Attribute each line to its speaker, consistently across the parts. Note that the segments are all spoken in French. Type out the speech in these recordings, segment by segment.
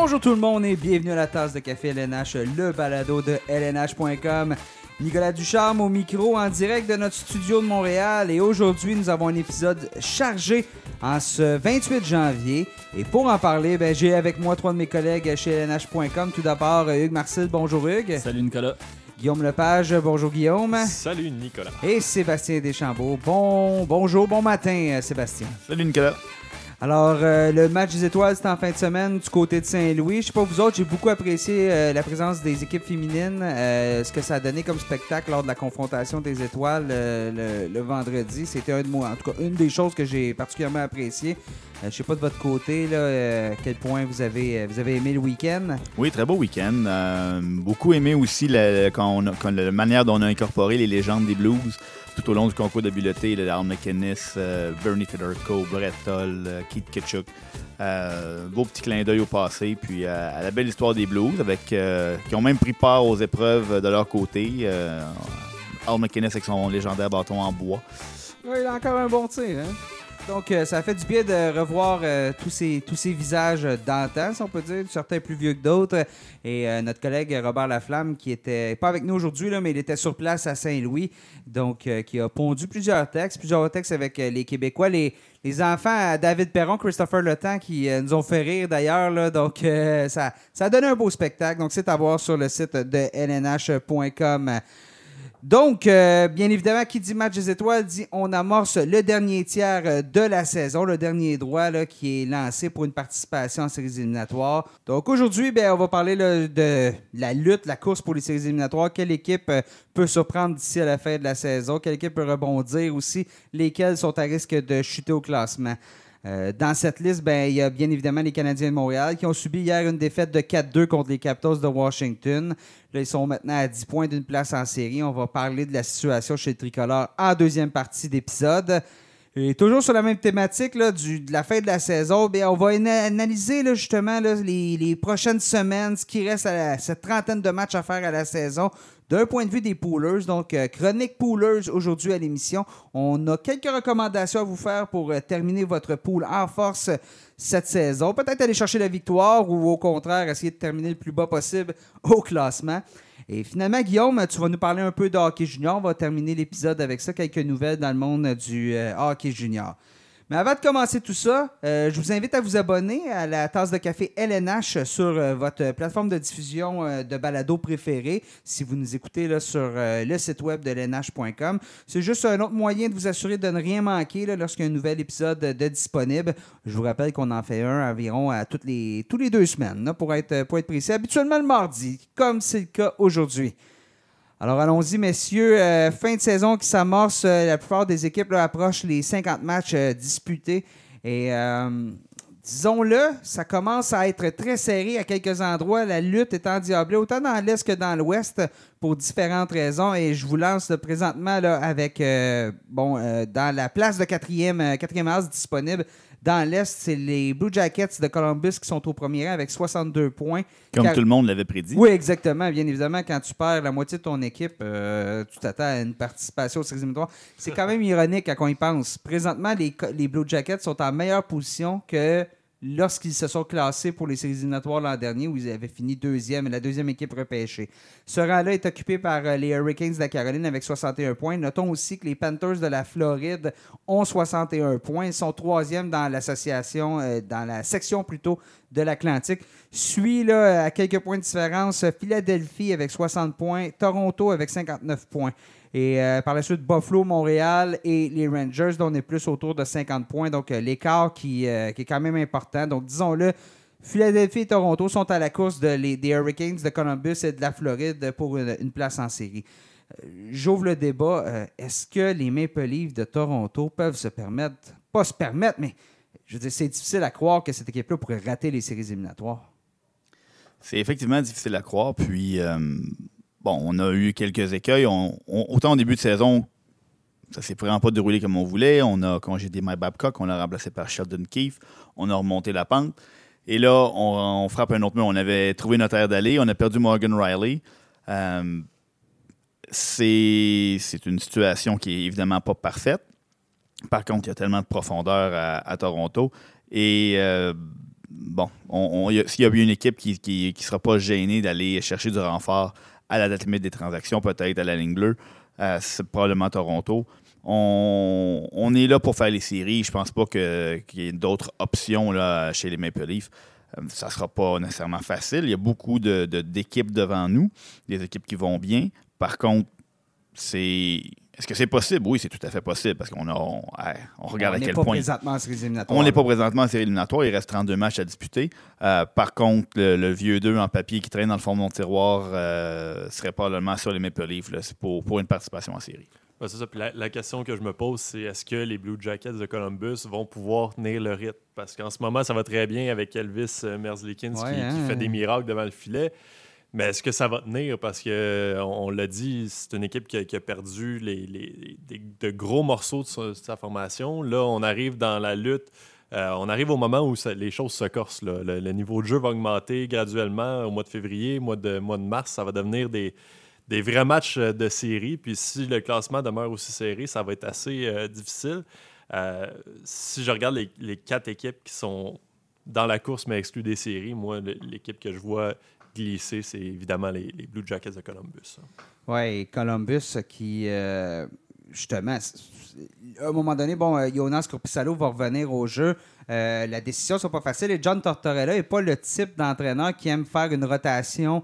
Speaker 1: Bonjour tout le monde et bienvenue à la tasse de café LNH, le balado de LNH.com. Nicolas Ducharme au micro en direct de notre studio de Montréal et aujourd'hui nous avons un épisode chargé en ce 28 janvier. Et pour en parler, ben, j'ai avec moi trois de mes collègues chez LNH.com. Tout d'abord, Hugues Marcel, bonjour Hugues.
Speaker 2: Salut Nicolas.
Speaker 1: Guillaume Lepage, bonjour Guillaume.
Speaker 3: Salut Nicolas.
Speaker 1: Et Sébastien Deschambault, bon, bonjour, bon matin Sébastien.
Speaker 4: Salut Nicolas.
Speaker 1: Alors, euh, le match des étoiles, c'était en fin de semaine du côté de Saint-Louis. Je sais pas vous autres, j'ai beaucoup apprécié euh, la présence des équipes féminines, euh, ce que ça a donné comme spectacle lors de la confrontation des étoiles le, vendredi. C'était un de moi, en tout cas, une des choses que j'ai particulièrement apprécié. je sais pas de votre côté, là, quel point vous avez, vous avez aimé le week-end.
Speaker 4: Oui, très beau week-end. beaucoup aimé aussi la, quand la manière dont on a incorporé les légendes des blues tout au long du concours d'habileté, Al McInnes, euh, Bernie Federico, Brett Toll, euh, Keith Ketchuk. Euh, beau petit clin d'œil au passé, puis à la belle histoire des Blues, avec, qui ont même pris part aux épreuves de leur côté. Al McInnes avec son légendaire bâton en bois.
Speaker 1: Il a encore un bon tir. Hein? Donc, ça fait du bien de revoir tous, ces, tous ces visages d'antan, si on peut dire, certains plus vieux que d'autres. Et notre collègue Robert Laflamme, qui était pas avec nous aujourd'hui, mais il était sur place à Saint-Louis, donc euh, qui a pondu plusieurs textes, plusieurs textes avec euh, les Québécois, les, les enfants David Perron, Christopher Le qui euh, nous ont fait rire d'ailleurs. Donc, ça, ça a donné un beau spectacle. Donc, c'est à voir sur le site de lnh.com. Donc, euh, bien évidemment, qui dit match des étoiles dit on amorce le dernier tiers euh, de la saison, le dernier droit qui est lancé pour une participation en séries éliminatoires. Donc aujourd'hui, ben, on va parler de la lutte, la course pour les séries éliminatoires. Quelle équipe euh, peut surprendre d'ici à la fin de la saison? Quelle équipe peut rebondir aussi? Lesquelles sont à risque de chuter au classement? Euh, dans cette liste, ben, il y a bien évidemment les Canadiens de Montréal qui ont subi hier une défaite de 4-2 contre les Capitals de Washington. Là, ils sont maintenant à 10 points d'une place en série. On va parler de la situation chez le tricolore en deuxième partie d'épisode. Et toujours sur la même thématique là, du, de la fin de la saison, bien, on va analyser là, justement les, les, prochaines semaines, ce qui reste à cette trentaine de matchs à faire à la saison. D'un point de vue des poolers, donc euh, chronique poolers aujourd'hui à l'émission, on a quelques recommandations à vous faire pour euh, terminer votre pool en force cette saison. Peut-être aller chercher la victoire ou au contraire essayer de terminer le plus bas possible au classement. Et finalement, Guillaume, tu vas nous parler un peu de hockey junior. On va terminer l'épisode avec ça, quelques nouvelles dans le monde du euh, hockey junior. Mais avant de commencer tout ça, euh, je vous invite à vous abonner à la tasse de café LNH sur euh, votre plateforme de diffusion euh, de balado préférée, si vous nous écoutez là, sur le site web de lnh.com. C'est juste un autre moyen de vous assurer de ne rien manquer lorsqu'il y a un nouvel épisode de disponible. Je vous rappelle qu'on en fait un environ à toutes les, tous les deux semaines, pour, être, pour être précis. Habituellement le mardi, comme c'est le cas aujourd'hui. Alors allons-y, messieurs. Euh, fin de saison qui s'amorce. Euh, la plupart des équipes approchent les 50 matchs euh, disputés. Et disons-le, ça commence à être très serré à quelques endroits. La lutte est endiablée autant dans l'Est que dans l'Ouest pour différentes raisons. Et je vous lance présentement avec, bon, dans la place de quatrième, quatrième as disponible, dans l'Est, c'est les Blue Jackets de Columbus qui sont au premier rang avec 62 points.
Speaker 4: Comme tout le monde l'avait prédit.
Speaker 1: Oui, exactement. Bien évidemment, quand tu perds la moitié de ton équipe, euh, tu t'attends à une participation au séries C'est quand même ironique quand on y pense. Présentement, les, les Blue Jackets sont en meilleure position que lorsqu'ils se sont classés pour les séries éliminatoires l'an dernier, où ils avaient fini deuxième la deuxième équipe repêchée. Ce rang-là est occupé par euh, les Hurricanes de la Caroline avec 61 points. Notons aussi que les Panthers de la Floride ont 61 points. Ils sont troisième dans l'association, euh, dans la section plutôt de l'Atlantique. Suit là, à quelques points de différence Philadelphie avec 60 points, Toronto avec 59 points. Et euh, par la suite, Buffalo, Montréal et les Rangers, dont on est plus autour de 50 points. Donc, euh, l'écart qui, euh, qui, est quand même important. Donc, disons-le, Philadelphie et Toronto sont à la course des Hurricanes de Columbus et de la Floride pour une, place en série. J'ouvre le débat. Est-ce que les Maple Leafs de Toronto peuvent se permettre, pas se permettre, mais je veux dire, c'est difficile à croire que cette équipe-là pourrait rater les séries éliminatoires.
Speaker 4: C'est effectivement difficile à croire. Puis, on a eu quelques écueils. autant au début de saison, ça s'est vraiment pas déroulé comme on voulait. On a congédié Mike Babcock, on l'a remplacé par Sheldon Keefe. On a remonté la pente. Et là, on, frappe un autre mur. On avait trouvé notre air d'aller. On a perdu Morgan Riley. Euh, c'est une situation qui est évidemment pas parfaite. Par contre, il y a tellement de profondeur à, Toronto. Et euh, bon, on, s'il y a une équipe qui ne sera pas gênée d'aller chercher du renfort à la date limite des transactions, peut-être à la ligne bleue, euh, c'est probablement Toronto. On, est là pour faire les séries. Je pense pas qu'il y ait d'autres options là, chez les Maple Leafs. Euh, ça ne sera pas nécessairement facile. Il y a beaucoup d'équipes de, devant nous, des équipes qui vont bien. Par contre, c'est est-ce que c'est possible? Oui, c'est tout à fait possible parce qu'on on, regarde à quel point.
Speaker 1: On n'est pas présentement en série éliminatoire.
Speaker 4: On n'est pas présentement en série éliminatoire. Il reste 32 matchs à disputer. Euh, par contre, le, vieux 2 en papier qui traîne dans le fond de mon tiroir euh, serait probablement sur les Maple Leafs pour, pour une participation en série.
Speaker 2: c'est ça. la, question que je me pose, c'est est-ce que les Blue Jackets de Columbus vont pouvoir tenir le rythme? Parce qu'en ce moment, ça va très bien avec Elvis euh, Merzlikins qui, qui, hein. fait des miracles devant le filet. Mais est-ce que ça va tenir? Parce que euh, on, l'a dit, c'est une équipe qui a, perdu les, de gros morceaux de sa, formation. Là, on arrive dans la lutte. Euh, on arrive au moment où les choses se corsent. Le, niveau de jeu va augmenter graduellement au mois de février, mois de, mois de mars. Ça va devenir des, des vrais matchs euh, de série. Puis si le classement demeure aussi serré, ça va être assez difficile. si je regarde les, les, quatre équipes qui sont dans la course mais exclues des séries, moi, l'équipe que je vois glisser, c'est évidemment les, Blue Jackets de Columbus.
Speaker 1: Oui, Columbus qui, euh, justement, à un moment donné, bon, euh, Jonas Corpissalo va revenir au jeu. Euh, la décision ne sera pas facile et John Tortorella n'est pas le type d'entraîneur qui aime faire une rotation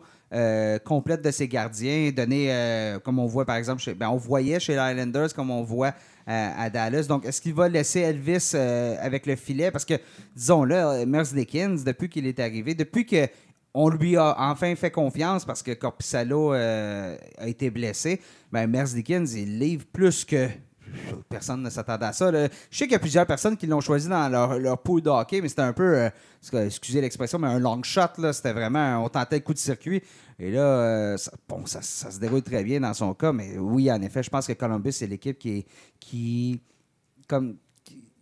Speaker 1: complète de ses gardiens, donner, comme on voit par exemple, ben, on voyait chez les Islanders, comme on voit à Dallas. Donc, est-ce qu'il va laisser Elvis avec le filet? Parce que, disons-le, Merce Dickens, depuis qu'il est arrivé, depuis que on lui a enfin fait confiance parce que Corpissalo euh, a été blessé. Ben, Merz Dickens, il livre plus que. Personne ne s'attendait à ça. Je sais qu'il y a plusieurs personnes qui l'ont choisi dans leur, leur pool mais c'était un peu, euh, excusez l'expression, mais un long shot. C'était vraiment, on tentait le coup de circuit. Et là, euh, ça, se déroule très bien dans son cas, mais oui, en effet, je pense que Columbus, c'est l'équipe qui comme,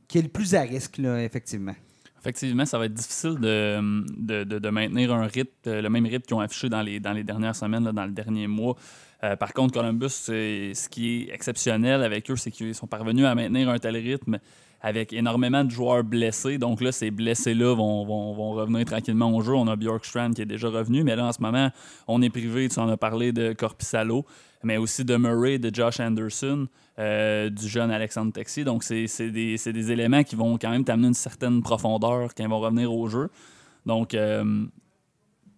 Speaker 1: qui est le plus à risque, effectivement.
Speaker 3: Effectivement, ça va être difficile de, de, maintenir un rythme, le même rythme qu'ils ont affiché dans les, dans les dernières semaines, dans le dernier mois. Euh, par contre, Columbus, ce qui est exceptionnel avec eux, c'est qu'ils sont parvenus à maintenir un tel rythme avec énormément de joueurs blessés. Donc là, ces blessés-là vont, vont, vont, revenir tranquillement au jeu. On a Bjorkstrand qui est déjà revenu, mais là, en ce moment, on est privé, tu en as parlé, de Corpissalo, mais aussi de Murray, de Josh Anderson. Euh, du jeune Alexandre Texier. Donc, c'est des, des, éléments qui vont quand même t'amener une certaine profondeur quand ils vont revenir au jeu. Donc, euh,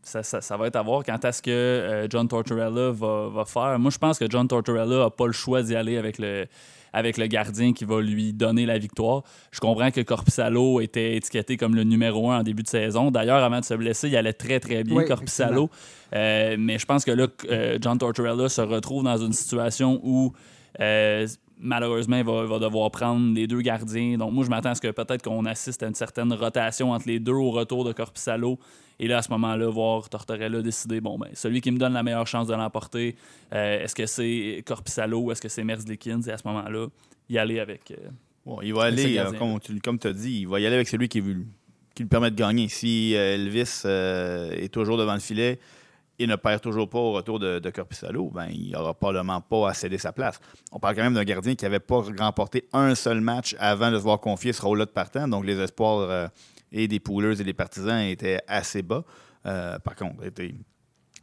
Speaker 3: ça, ça, va être à voir quand est-ce que euh, John Tortorella va, va, faire. Moi, je pense que John Tortorella n'a pas le choix d'y aller avec le, avec le gardien qui va lui donner la victoire. Je comprends que Corpissalo était étiqueté comme le numéro un en début de saison. D'ailleurs, avant de se blesser, il allait très, très bien, Corpissalo. mais je pense que là, John Tortorella se retrouve dans une situation où euh, malheureusement, il va, devoir prendre les deux gardiens. Donc, moi, je m'attends à ce que peut-être qu'on assiste à une certaine rotation entre les deux au retour de Corpissalo. Et là, à ce moment-là, voir Tortorella décider, bon, ben, celui qui me donne la meilleure chance de l'emporter, euh, est-ce que c'est Corpissalo ou est-ce que c'est Merzlikins? Et à ce moment-là, y aller avec. Euh,
Speaker 4: bon, il va aller, comme tu as dit, il va y aller avec celui qui, qui lui permet de gagner. Si Elvis est toujours devant le filet, il ne perd toujours pas au retour de, de Corpissalo, ben, il n'aura probablement pas à céder sa place. On parle quand même d'un gardien qui n'avait pas remporté un seul match avant de se voir confier ce rôle-là de partant. Donc, les espoirs euh, et des poolers et des partisans étaient assez bas. Euh, par contre, était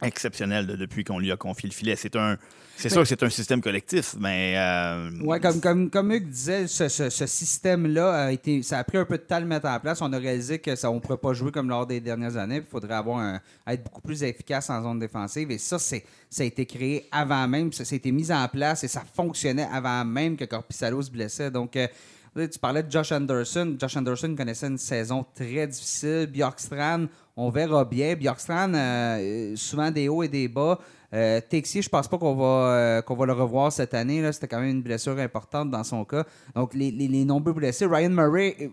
Speaker 4: exceptionnel depuis qu'on lui a confié le filet. C'est un, c'est sûr que c'est un système collectif, mais. Euh,
Speaker 1: oui, comme, comme, comme Hugues disait, ce, ce, système-là a été. Ça a pris un peu de temps de le mettre en place. On a réalisé que ça, on ne pourrait pas jouer comme lors des dernières années. Il faudrait avoir un, être beaucoup plus efficace en zone défensive. Et ça, c'est, ça a été créé avant même. Ça, a été mis en place et ça fonctionnait avant même que Corpissalo se blessait. Donc. Euh, tu parlais de Josh Anderson. Josh Anderson connaissait une saison très difficile. Bjorkstrand, on verra bien. Bjorkstrand, euh, souvent des hauts et des bas. Euh, Texier, je pense pas qu'on va, euh, qu'on va le revoir cette année. C'était quand même une blessure importante dans son cas. Donc, les, nombreux blessés. Ryan Murray euh,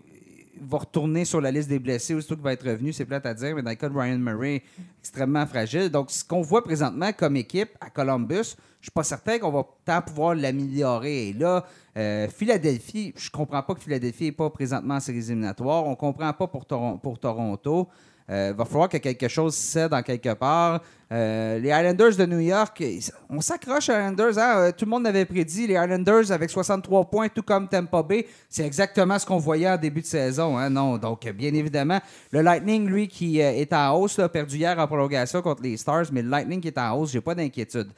Speaker 1: va retourner sur la liste des blessés aussitôt qu'il va être revenu. C'est plate à dire, mais dans le cas de Ryan Murray, extrêmement fragile. Donc, ce qu'on voit présentement comme équipe à Columbus, je suis pas certain qu'on va tant pouvoir l'améliorer. Et là, Philadelphie, je comprends pas que Philadelphie n'est pas présentement en séries éliminatoires. On comprend pas pour Toronto. Il va falloir que quelque chose cède en quelque part. les Islanders de New York, on s'accroche aux Islanders. Hein? Tout le monde avait prédit les Islanders avec 63 points, tout comme Tampa Bay. C'est exactement ce qu'on voyait en début de saison. Hein? Non, donc bien évidemment, le Lightning, lui, qui est en hausse, a perdu hier en prolongation contre les Stars, mais le Lightning qui est en hausse, j'ai pas d'inquiétude.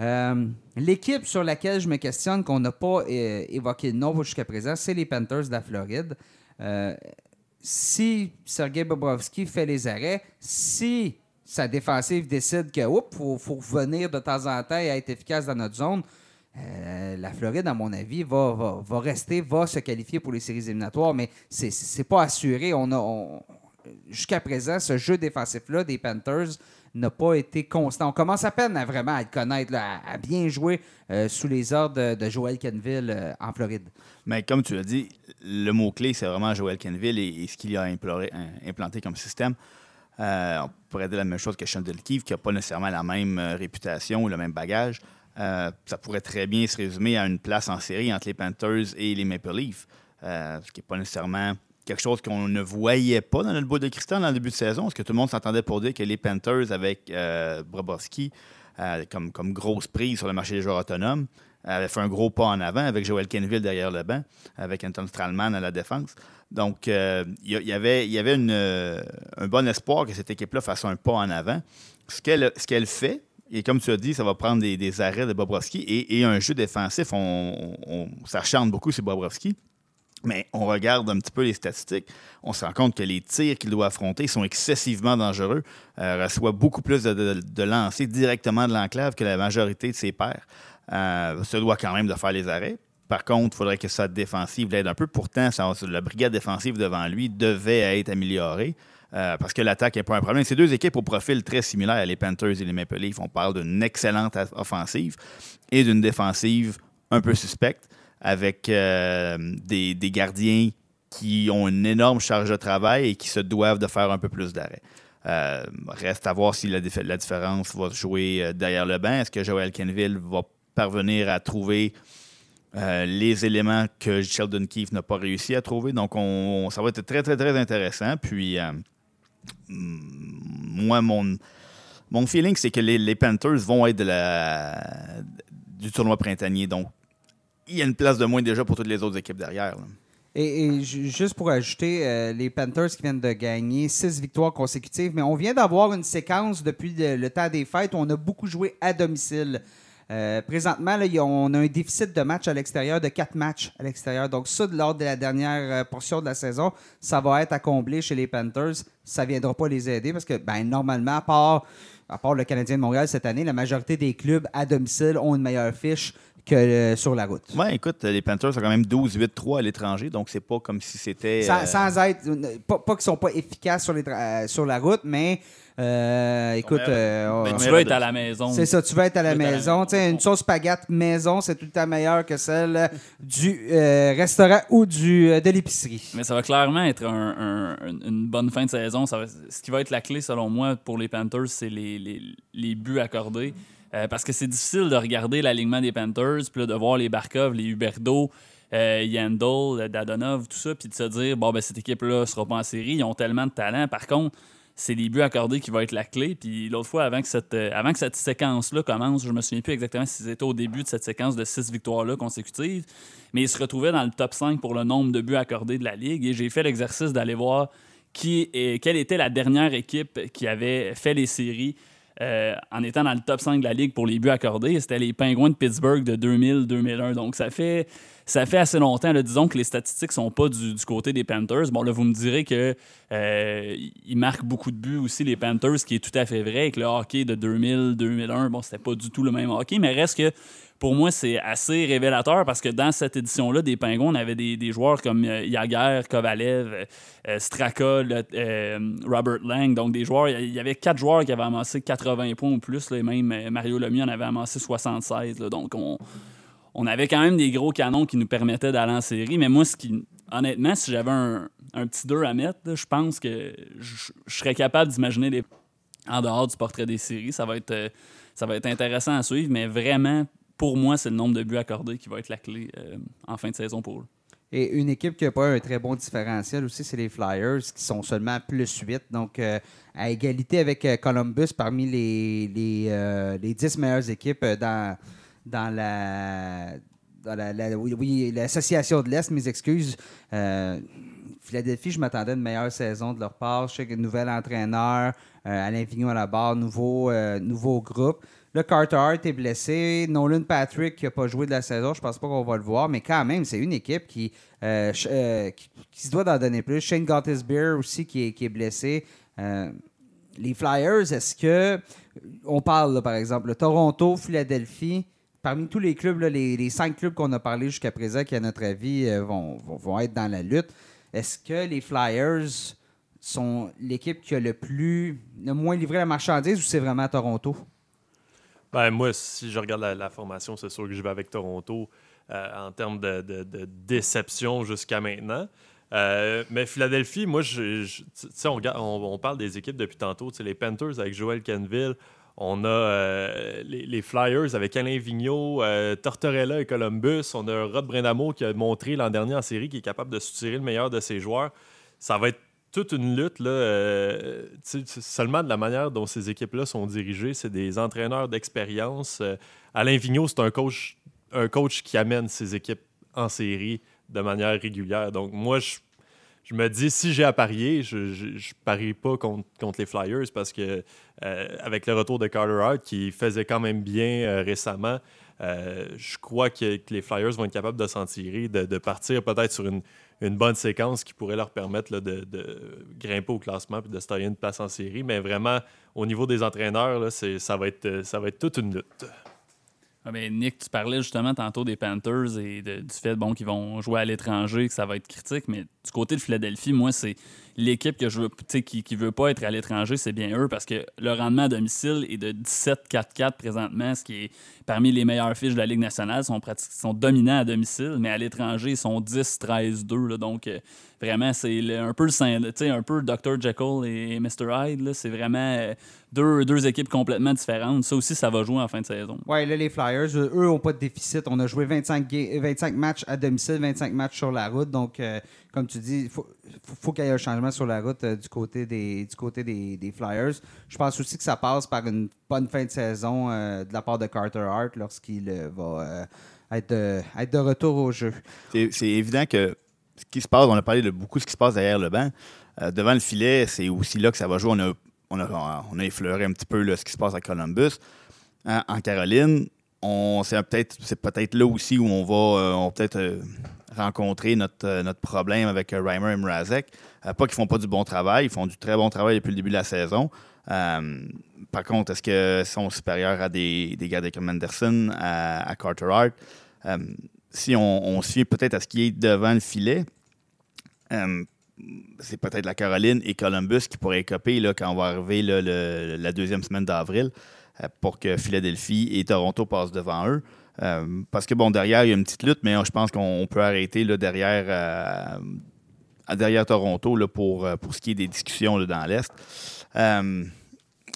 Speaker 1: Euh, l'équipe sur laquelle je me questionne, qu'on n'a pas euh, évoqué le nom jusqu'à présent, c'est les Panthers de la Floride. Euh, si Sergei Bobrovski fait les arrêts, si sa défensive décide que faut, faut de temps en temps et être efficace dans notre zone, la Floride, à mon avis, va, rester, va se qualifier pour les séries éliminatoires, mais c'est pas assuré. On jusqu'à présent, ce jeu défensif-là des Panthers n'a pas été constant. On commence à peine à vraiment à le connaître, à, bien jouer euh, sous les ordres de, Joel Kenville euh, en Floride.
Speaker 4: Mais comme tu l'as dit, le mot-clé, c'est vraiment Joel Kenville et, ce qu'il a implanté comme système. Euh, on pourrait dire la même chose que Chandel Keefe, qui n'a pas nécessairement la même réputation ou le même bagage. ça pourrait très bien se résumer à une place en série entre les Panthers et les Maple Leafs, ce qui n'est pas nécessairement quelque chose qu'on ne voyait pas dans notre bout de cristal dans le début de saison, parce que tout le monde s'entendait pour dire que les Panthers, avec euh, euh, comme, comme grosse prise sur le marché des joueurs autonomes, avaient fait un gros pas en avant avec Joel Kenville derrière le banc, avec Anton Stralman à la défense. Donc, euh, il y, avait, y avait un bon espoir que cette équipe-là fasse un pas en avant. Ce qu'elle fait, et comme tu as dit, ça va prendre des, arrêts de Bobrovski et, un jeu défensif. On, on, ça chante beaucoup sur Bobrovski. Mais on regarde un petit peu les statistiques, on se rend compte que les tirs qu'il doit affronter sont excessivement dangereux, euh, reçoit beaucoup plus de, de, lancers directement de l'enclave que la majorité de ses pairs. Euh, se doit quand même de faire les arrêts. Par contre, il faudrait que sa défensive l'aide un peu. Pourtant, la brigade défensive devant lui devait être améliorée. Euh, parce que l'attaque n'est pas un problème. Ces deux équipes au profil très similaire, les Panthers et les Maple Leafs. On parle d'une excellente offensive et d'une défensive un peu suspecte avec euh, des, gardiens qui ont une énorme charge de travail et qui se doivent de faire un peu plus d'arrêt. Euh, reste à voir si la, différence va jouer euh, derrière le banc. Est-ce que Joel Kenville va parvenir à trouver les éléments que Sheldon Keefe n'a pas réussi à trouver? Donc, on, ça va être très, très, très intéressant. Puis, moi, mon, feeling, c'est que les, Panthers vont être du tournoi printanier. Donc, il y a une place de moins déjà pour toutes les autres équipes derrière.
Speaker 1: Et, juste pour ajouter, euh, les Panthers qui viennent de gagner six victoires consécutives, mais on vient d'avoir une séquence depuis le, temps des fêtes où on a beaucoup joué à domicile. Euh, présentement, on a un déficit de matchs à l'extérieur de quatre matchs à l'extérieur. Donc, ça, lors de la dernière euh, portion de la saison, ça va être à combler chez les Panthers. Ça ne viendra pas les aider parce que, ben, normalement, à part, à part le Canadien de Montréal cette année, la majorité des clubs à domicile ont une meilleure fiche que euh, sur la route.
Speaker 4: Oui, écoute, les Panthers sont quand même 12-8-3 à l'étranger, donc c'est pas comme si c'était.
Speaker 1: Sans, euh, être. Pas, pas qu'ils sont pas efficaces sur, les euh, sur la route, mais. écoute,
Speaker 3: ben, tu vas être à la maison.
Speaker 1: C'est ça, tu vas être à la maison. une sauce spaghetti maison, c'est tout le temps meilleur que celle du restaurant ou du, de l'épicerie.
Speaker 3: Mais ça va clairement être une bonne fin de saison. Ça ce qui va être la clé, selon moi, pour les Panthers, c'est les, les, les buts accordés. Euh, parce que c'est difficile de regarder l'alignement des Panthers, puis de voir les Barkov, les Huberdo, euh, Yandel, Dadonov, tout ça, puis de se dire, bon, ben, cette équipe-là sera pas en série, ils ont tellement de talent. Par contre, c'est les buts accordés qui vont être la clé. Puis l'autre fois, avant que cette, euh, avant que cette séquence-là commence, je me souviens plus exactement si c'était au début de cette séquence de six victoires-là consécutives, mais ils se retrouvaient dans le top 5 pour le nombre de buts accordés de la Ligue. Et j'ai fait l'exercice d'aller voir qui quelle était la dernière équipe qui avait fait les séries euh, en étant dans le top 5 de la ligue pour les buts accordés. C'était les Pingouins de Pittsburgh de 2000-2001. Donc, ça fait, ça fait assez longtemps. disons que les statistiques sont pas du, côté des Panthers. Bon, là, vous me direz qu'ils euh, marquent beaucoup de buts aussi, les Panthers, ce qui est tout à fait vrai. Avec le hockey de 2000-2001, bon, c'était pas du tout le même hockey, mais reste que pour moi, c'est assez révélateur parce que dans cette édition-là, des Pingouins, on avait des, joueurs comme euh, Kovalev, euh, Straka, euh, Robert Lang. Donc, des joueurs, il y avait quatre joueurs qui avaient amassé 80 points ou plus. Là, même Mario Lemieux en avait amassé 76. donc, on, on, avait quand même des gros canons qui nous permettaient d'aller en série. Mais moi, ce qui, honnêtement, si j'avais un, petit 2 à mettre, je pense que je, serais capable d'imaginer des en dehors du portrait des séries. Ça va être, ça va être intéressant à suivre, mais vraiment, pour moi, c'est le nombre de buts accordés qui va être la clé euh, en fin de saison pour eux.
Speaker 1: Et une équipe qui n'a pas un très bon différentiel aussi, c'est les Flyers, qui sont seulement plus 8. Donc, à égalité avec Columbus parmi les, les, les 10 meilleures équipes dans, dans la oui, l'association de l'Est, mes excuses. Euh, Philadelphie, je m'attendais à une meilleure saison de leur part. Je sais que nouvel entraîneur, euh, Alain Vigneault à la barre, nouveau, euh, nouveau groupe. Le Carter est blessé. Nolan Patrick qui n'a pas joué de la saison, je pense pas qu'on va le voir, mais quand même, c'est une équipe qui, qui, se doit d'en donner plus. Shane Gottisbeer aussi qui est, qui est blessé. les Flyers, est-ce que. On parle, par exemple, le Toronto, Philadelphie parmi tous les clubs, les, cinq clubs qu'on a parlé jusqu'à présent, qui à notre avis euh, vont, être dans la lutte, est-ce que les Flyers sont l'équipe qui a le plus le moins livré la marchandise ou c'est vraiment Toronto?
Speaker 2: Ben, moi, si je regarde la, formation, c'est sûr que je vais avec Toronto euh, en termes de, déception jusqu'à maintenant. Euh, mais Philadelphie, moi, je, on, on, parle des équipes depuis tantôt. Les Panthers avec Joel Kenville, on a euh, les, Flyers avec Alain Vigneault, euh, Tortorella et Columbus. On a Rod Brindamo qui a montré l'an dernier en série qu'il est capable de soutirer le meilleur de ses joueurs. Ça va être toute une lutte. Euh, seulement de la manière dont ces équipes-là sont dirigées, c'est des entraîneurs d'expérience. Alain Vigneault, c'est un coach, un coach qui amène ses équipes en série de manière régulière. Donc, moi, je je me dis, si j'ai à parier, je ne parie pas contre, contre, les Flyers parce que euh, avec le retour de Carter Hart, qui faisait quand même bien euh, récemment, euh, je crois que, les Flyers vont être capables de s'en tirer, de, partir peut-être sur une, bonne séquence qui pourrait leur permettre de, grimper au classement et de se tailler une place en série. Mais vraiment, au niveau des entraîneurs, ça, va être, ça va être toute une lutte.
Speaker 3: Ah Nick, tu parlais justement tantôt des Panthers et du fait bon, qu'ils vont jouer à l'étranger, que ça va être critique, mais du côté de Philadelphie, moi, c'est l'équipe que je veux, qui ne veut pas être à l'étranger, c'est bien eux parce que le rendement à domicile est de 17-4-4 présentement, ce qui est parmi les meilleures fiches de la Ligue nationale. Ils sont, sont dominants à domicile, mais à l'étranger, ils sont 10-13-2. Donc, euh, vraiment, c'est un peu le un peu Dr. Jekyll et Mr. Hyde. C'est vraiment euh, deux, deux, équipes complètement différentes. Ça aussi, ça va jouer en fin de saison.
Speaker 1: Oui, là, les Flyers, eux, n'ont pas de déficit. On a joué 25, 25 matchs à domicile, 25 matchs sur la route. Donc, euh, comme tu dis, il faut qu'il y ait un changement sur la route euh, du côté, des, du côté des, Flyers. Je pense aussi que ça passe par une bonne fin de saison de la part de Carter Hart lorsqu'il va être, être de retour au jeu.
Speaker 4: C'est évident que ce qui se passe, on a parlé de beaucoup de ce qui se passe derrière le banc. Euh, devant le filet, c'est aussi là que ça va jouer. On a, on a, on a effleuré un petit peu ce qui se passe à Columbus. En Caroline, c'est peut-être peut là aussi où on va, euh, peut-être euh, rencontrer notre, notre problème avec Reimer et Mrazek. pas qu'ils font pas du bon travail, ils font du très bon travail depuis le début de la saison. par contre, est-ce qu'ils sont supérieurs à des, des gars comme Anderson, à, Carter Hart? si on, suit peut-être à ce qui est devant le filet, euh, c'est peut-être la Caroline et Columbus qui pourraient écoper là, quand on va arriver la deuxième semaine d'avril euh, pour que Philadelphie et Toronto passent devant eux. Euh, parce que, bon, derrière, il y a une petite lutte, mais je pense qu'on peut arrêter là, derrière, derrière Toronto là, pour, pour ce qui est des discussions dans l'Est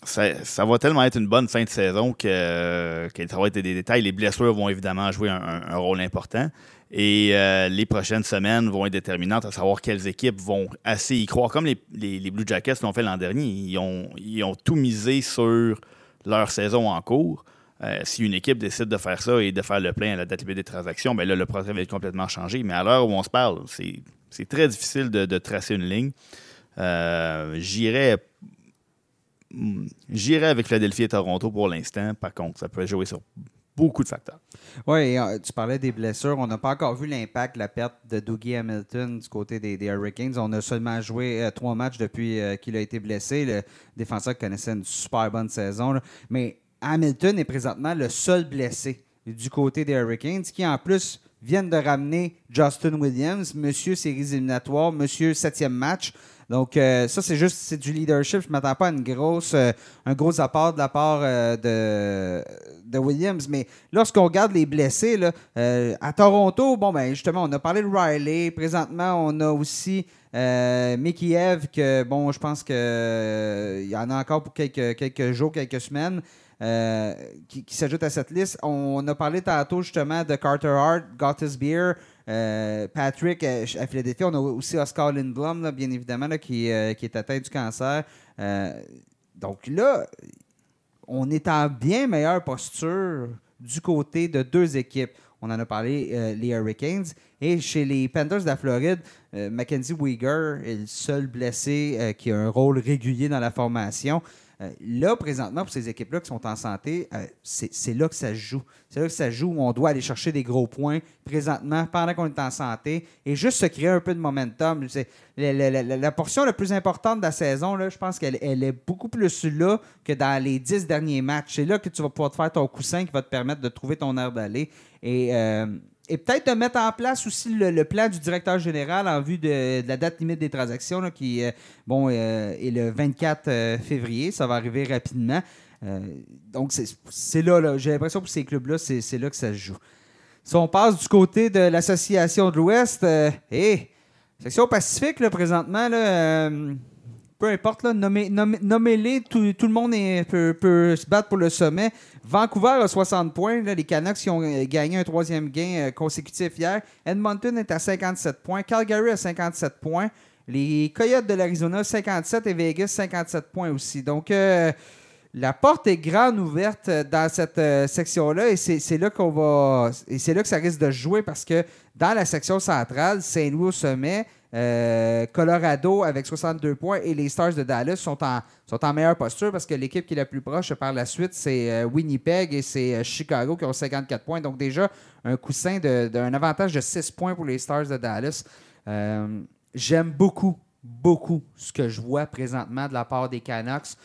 Speaker 4: ça, va tellement être une bonne fin de saison que, ça va être des détails. Les blessures vont évidemment jouer un, rôle important. Et euh, les prochaines semaines vont être déterminantes à savoir quelles équipes vont assez y croire. Comme les, Blue Jackets l'ont fait l'an dernier, ils ont, ils ont tout misé sur leur saison en cours. Euh, si une équipe décide de faire ça et de faire le plein à la date limite des transactions, bien là, le projet va être complètement changé. Mais à l'heure où on se parle, c'est très difficile de, tracer une ligne. Euh, J'irais Hmm. J'irai avec Philadelphie et Toronto pour l'instant. Par contre, ça peut jouer sur beaucoup de facteurs.
Speaker 1: Oui, euh, tu parlais des blessures. On n'a pas encore vu l'impact, la perte de Dougie Hamilton du côté des, Hurricanes. On a seulement joué euh, trois matchs depuis euh, qu'il a été blessé. Le défenseur connaissait une super bonne saison. Mais Hamilton est présentement le seul blessé du côté des Hurricanes qui, en plus, viennent de ramener Justin Williams, monsieur séries éliminatoires, monsieur septième match. Donc, euh, ça, c'est juste c'est du leadership. Je ne m'attends pas à une grosse, euh, un gros apport de la part euh, de, Williams. Mais lorsqu'on regarde les blessés, là, à Toronto, bon, ben justement, on a parlé de Riley. Présentement, on a aussi Mickey Eve, que, bon, je pense qu'il y en a encore pour quelques, quelques jours, quelques semaines. qui, qui s'ajoute à cette liste. On a parlé tantôt justement de Carter Hart, Gottis Beer, Patrick à Philadelphie. On a aussi Oscar Lindblom, bien évidemment, qui, qui, est atteint du cancer. donc là, on est en bien meilleure posture du côté de deux équipes. On en a parlé, euh, les Hurricanes. Et chez les Panthers de la Floride, euh, Mackenzie Weger est le seul blessé euh, qui a un rôle régulier dans la formation. Euh, là, présentement, pour ces équipes-là qui sont en santé, euh, c'est là que ça se joue. C'est là que ça se joue où on doit aller chercher des gros points présentement pendant qu'on est en santé et juste se créer un peu de momentum. La, portion la plus importante de la saison, là, je pense qu'elle est beaucoup plus là que dans les dix derniers matchs. C'est là que tu vas pouvoir te faire ton coussin qui va te permettre de trouver ton air d'aller. Et euh, et peut-être de mettre en place aussi le, plan du directeur général en vue de, la date limite des transactions, qui euh, bon, euh, est le 24 euh, février. Ça va arriver rapidement. donc, c'est là, j'ai l'impression que pour ces clubs-là, c'est là que ça se joue. Si on passe du côté de l'Association de l'Ouest, hé, section Pacifique, présentement, là, peu importe, nommez-les, tout, le monde peut, se battre pour le sommet. Vancouver a 60 points. les Canucks qui ont euh, gagné un troisième gain euh, consécutif hier. Edmonton est à 57 points. Calgary a 57 points. Les Coyotes de l'Arizona, 57 et Vegas, 57 points aussi. Donc, euh, la porte est grande ouverte dans cette section-là et c'est là qu'on va. Et c'est là que ça risque de jouer parce que dans la section centrale, Saint-Louis au sommet, euh, Colorado avec 62 points et les Stars de Dallas sont en, sont en meilleure posture parce que l'équipe qui est la plus proche par la suite, c'est euh, Winnipeg et c'est euh, Chicago qui ont 54 points. Donc déjà, un coussin d'un avantage de 6 points pour les Stars de Dallas. J'aime beaucoup, beaucoup ce que je vois présentement de la part des Canucks.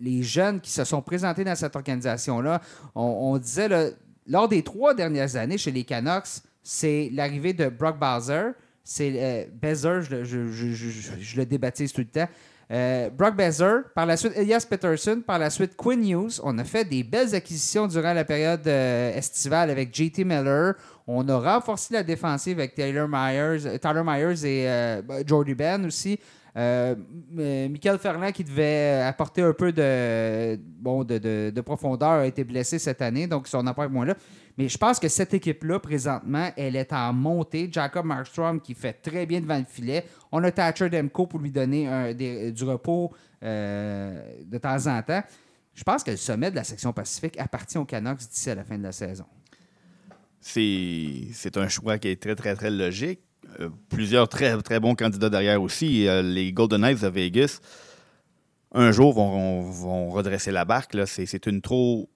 Speaker 1: les jeunes qui se sont présentés dans cette organisation-là, on, disait lors des trois dernières années chez les Canucks, c'est l'arrivée de Brock Bowser, c'est euh, Bezer, je, le débaptise tout le temps. Euh, Brock Bezer, par la suite Elias Peterson, par la suite Quinn Hughes. On a fait des belles acquisitions durant la période euh, estivale avec JT Miller. On a renforcé la défensive avec Taylor Myers, Tyler Myers et Jordy Ben aussi. Michael Ferland, qui devait apporter un peu de, de, de, profondeur, a été blessé cette année, donc son apport est moins là. Mais je pense que cette équipe-là, présentement, elle est en montée. Jacob Markstrom qui fait très bien devant le filet. On a Thatcher Demko pour lui donner du repos euh, de temps en temps. Je pense que le sommet de la section Pacifique appartient aux Canucks d'ici à la fin de la saison.
Speaker 4: C'est un choix qui est très, très, très logique. Euh, plusieurs très, très bons candidats derrière aussi. Euh, les Golden Knights de Vegas un jour vont, redresser la barque. C'est une,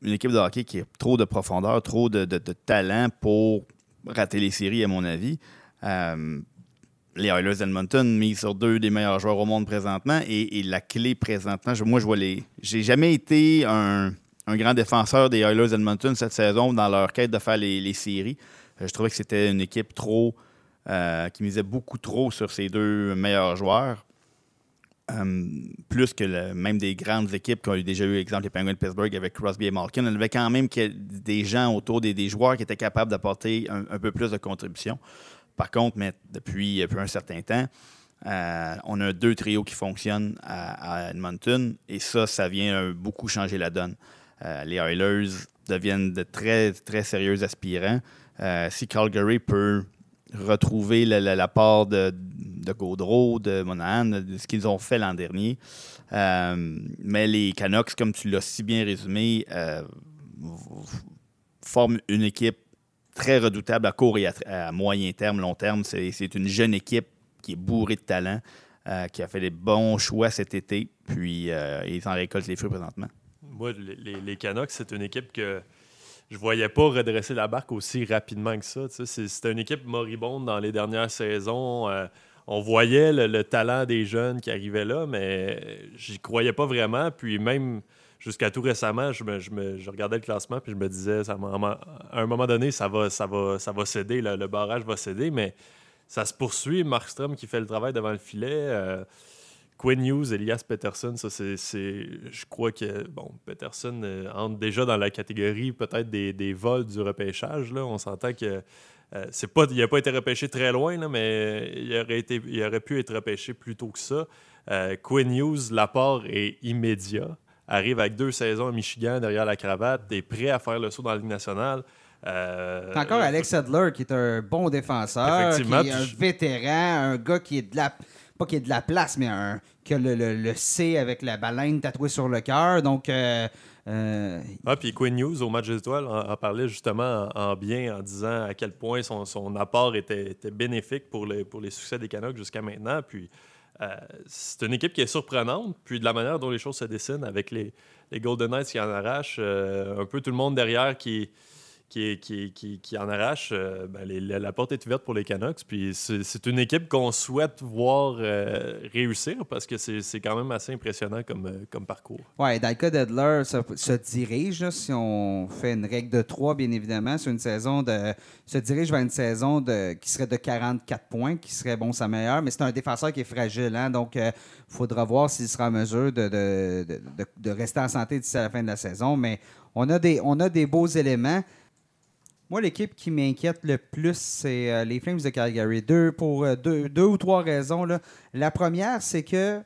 Speaker 4: équipe de hockey qui a trop de profondeur, trop de, talent pour rater les séries, à mon avis. Euh, les Oilers d'Edmonton mis sur deux des meilleurs joueurs au monde présentement. Et, la clé présentement, moi, je vois les. J'ai jamais été un, grand défenseur des Oilers d'Edmonton cette saison dans leur quête de faire les, séries. Euh, je trouvais que c'était une équipe trop. Euh, qui misait beaucoup trop sur ces deux meilleurs joueurs. Euh, plus que même des grandes équipes qui ont déjà eu, exemple, les Penguins de Pittsburgh avec Crosby et Malkin, y avait quand même des gens autour des, joueurs qui étaient capables d'apporter un, peu plus de contribution. Par contre, mais depuis, un certain temps, euh, on a deux trios qui fonctionnent à, Edmonton et ça, ça vient beaucoup changer la donne. Euh, les Oilers deviennent de très, très sérieux aspirants. si Calgary peut retrouver la, part de, de Gaudreau, de Monahan, de ce qu'ils ont fait l'an dernier. Euh, mais les Canucks, comme tu l'as si bien résumé, euh, forment une équipe très redoutable à court et à, moyen terme, long terme. C'est une jeune équipe qui est bourrée de talent, euh, qui a fait des bons choix cet été, puis ils en récoltent les fruits présentement.
Speaker 2: Moi, les, les Canucks, c'est une équipe que je voyais pas redresser la barque aussi rapidement que ça. C'était une équipe moribonde dans les dernières saisons. Euh, on voyait le, talent des jeunes qui arrivaient là, mais j'y croyais pas vraiment. Puis même jusqu'à tout récemment, je, regardais le classement puis je me disais, à un moment donné, ça va, ça va, ça va céder, le barrage va céder, mais ça se poursuit. Markstrom qui fait le travail devant le filet. Euh, Quinn Hughes, Elias Peterson, ça c'est, je crois que bon, Peterson euh, entre déjà dans la catégorie peut-être des, vols du repêchage. Là. On s'entend que euh, c'est pas, il n'a pas été repêché très loin, là, mais il aurait, été, il aurait pu être repêché plus tôt que ça. Euh, Quinn Hughes, l'apport est immédiat. Arrive avec deux saisons à Michigan derrière la cravate, est prêt à faire le saut dans la Ligue nationale. Euh,
Speaker 1: encore Alex Adler qui est un bon défenseur, qui est un vétéran, un gars qui est de la pas qui est de la place, mais un, qui a le, le, C avec la baleine tatouée sur le cœur. Donc, euh,
Speaker 2: euh, ah, puis Quinn News au match des étoiles en, parlait justement en, bien en disant à quel point son, son apport était, était, bénéfique pour les, pour les succès des Canucks jusqu'à maintenant. Puis euh, c'est une équipe qui est surprenante. Puis de la manière dont les choses se dessinent avec les, les Golden Knights qui en arrachent, un peu tout le monde derrière qui qui, en arrache, euh, ben, la porte est ouverte pour les Canucks. Puis c'est une équipe qu'on souhaite voir euh, réussir parce que c'est quand même assez impressionnant comme, euh, parcours.
Speaker 1: Oui, dans d'Edler, se, dirige, si on fait une règle de 3, bien évidemment, sur une saison de. se dirige vers une saison de, qui serait de 44 points, qui serait bon sa meilleure, mais c'est un défenseur qui est fragile, hein, donc il faudra voir s'il sera en mesure de, de, rester en santé d'ici à la fin de la saison. Mais on a des, on a des beaux éléments. Moi, l'équipe qui m'inquiète le plus, c'est euh, les Flames de Calgary. Deux, pour euh, deux, ou trois raisons. La première, c'est que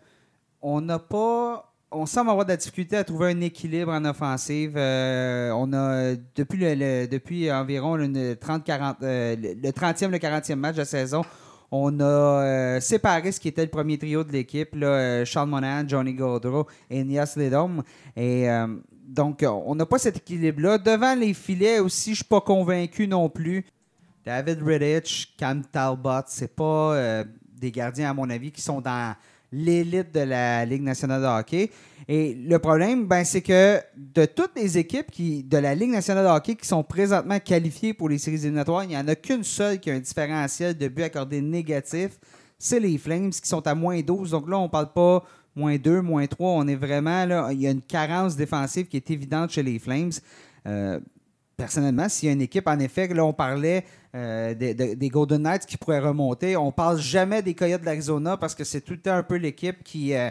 Speaker 1: on n'a pas. On semble avoir de la difficulté à trouver un équilibre en offensive. Euh, on a, depuis, le, depuis environ le, 30, 40, le 30e, le 40e match de la saison, on a séparé ce qui était le premier trio de l'équipe, Sean Monahan, Johnny Gaudreau et Nias Ledom. Et donc, on n'a pas cet équilibre-là. Devant les filets aussi, je ne suis pas convaincu non plus. David Riddich, Cam Talbot, c'est pas euh, des gardiens, à mon avis, qui sont dans l'élite de la Ligue nationale de hockey. Et le problème, ben, c'est que de toutes les équipes qui, de la Ligue nationale de hockey qui sont présentement qualifiées pour les séries éliminatoires, il n'y en a qu'une seule qui a un différentiel de but accordé négatif. C'est les Flames qui sont à moins 12. Donc là, on ne parle pas moins 2, moins 3. On est vraiment là. Il y a une carence défensive qui est évidente chez les Flames. Euh, personnellement, s'il y a une équipe, en effet, là, on parlait euh, des, Golden Knights qui pourraient remonter. On ne parle jamais des Coyotes de l'Arizona parce que c'est tout le temps un peu l'équipe qui, euh,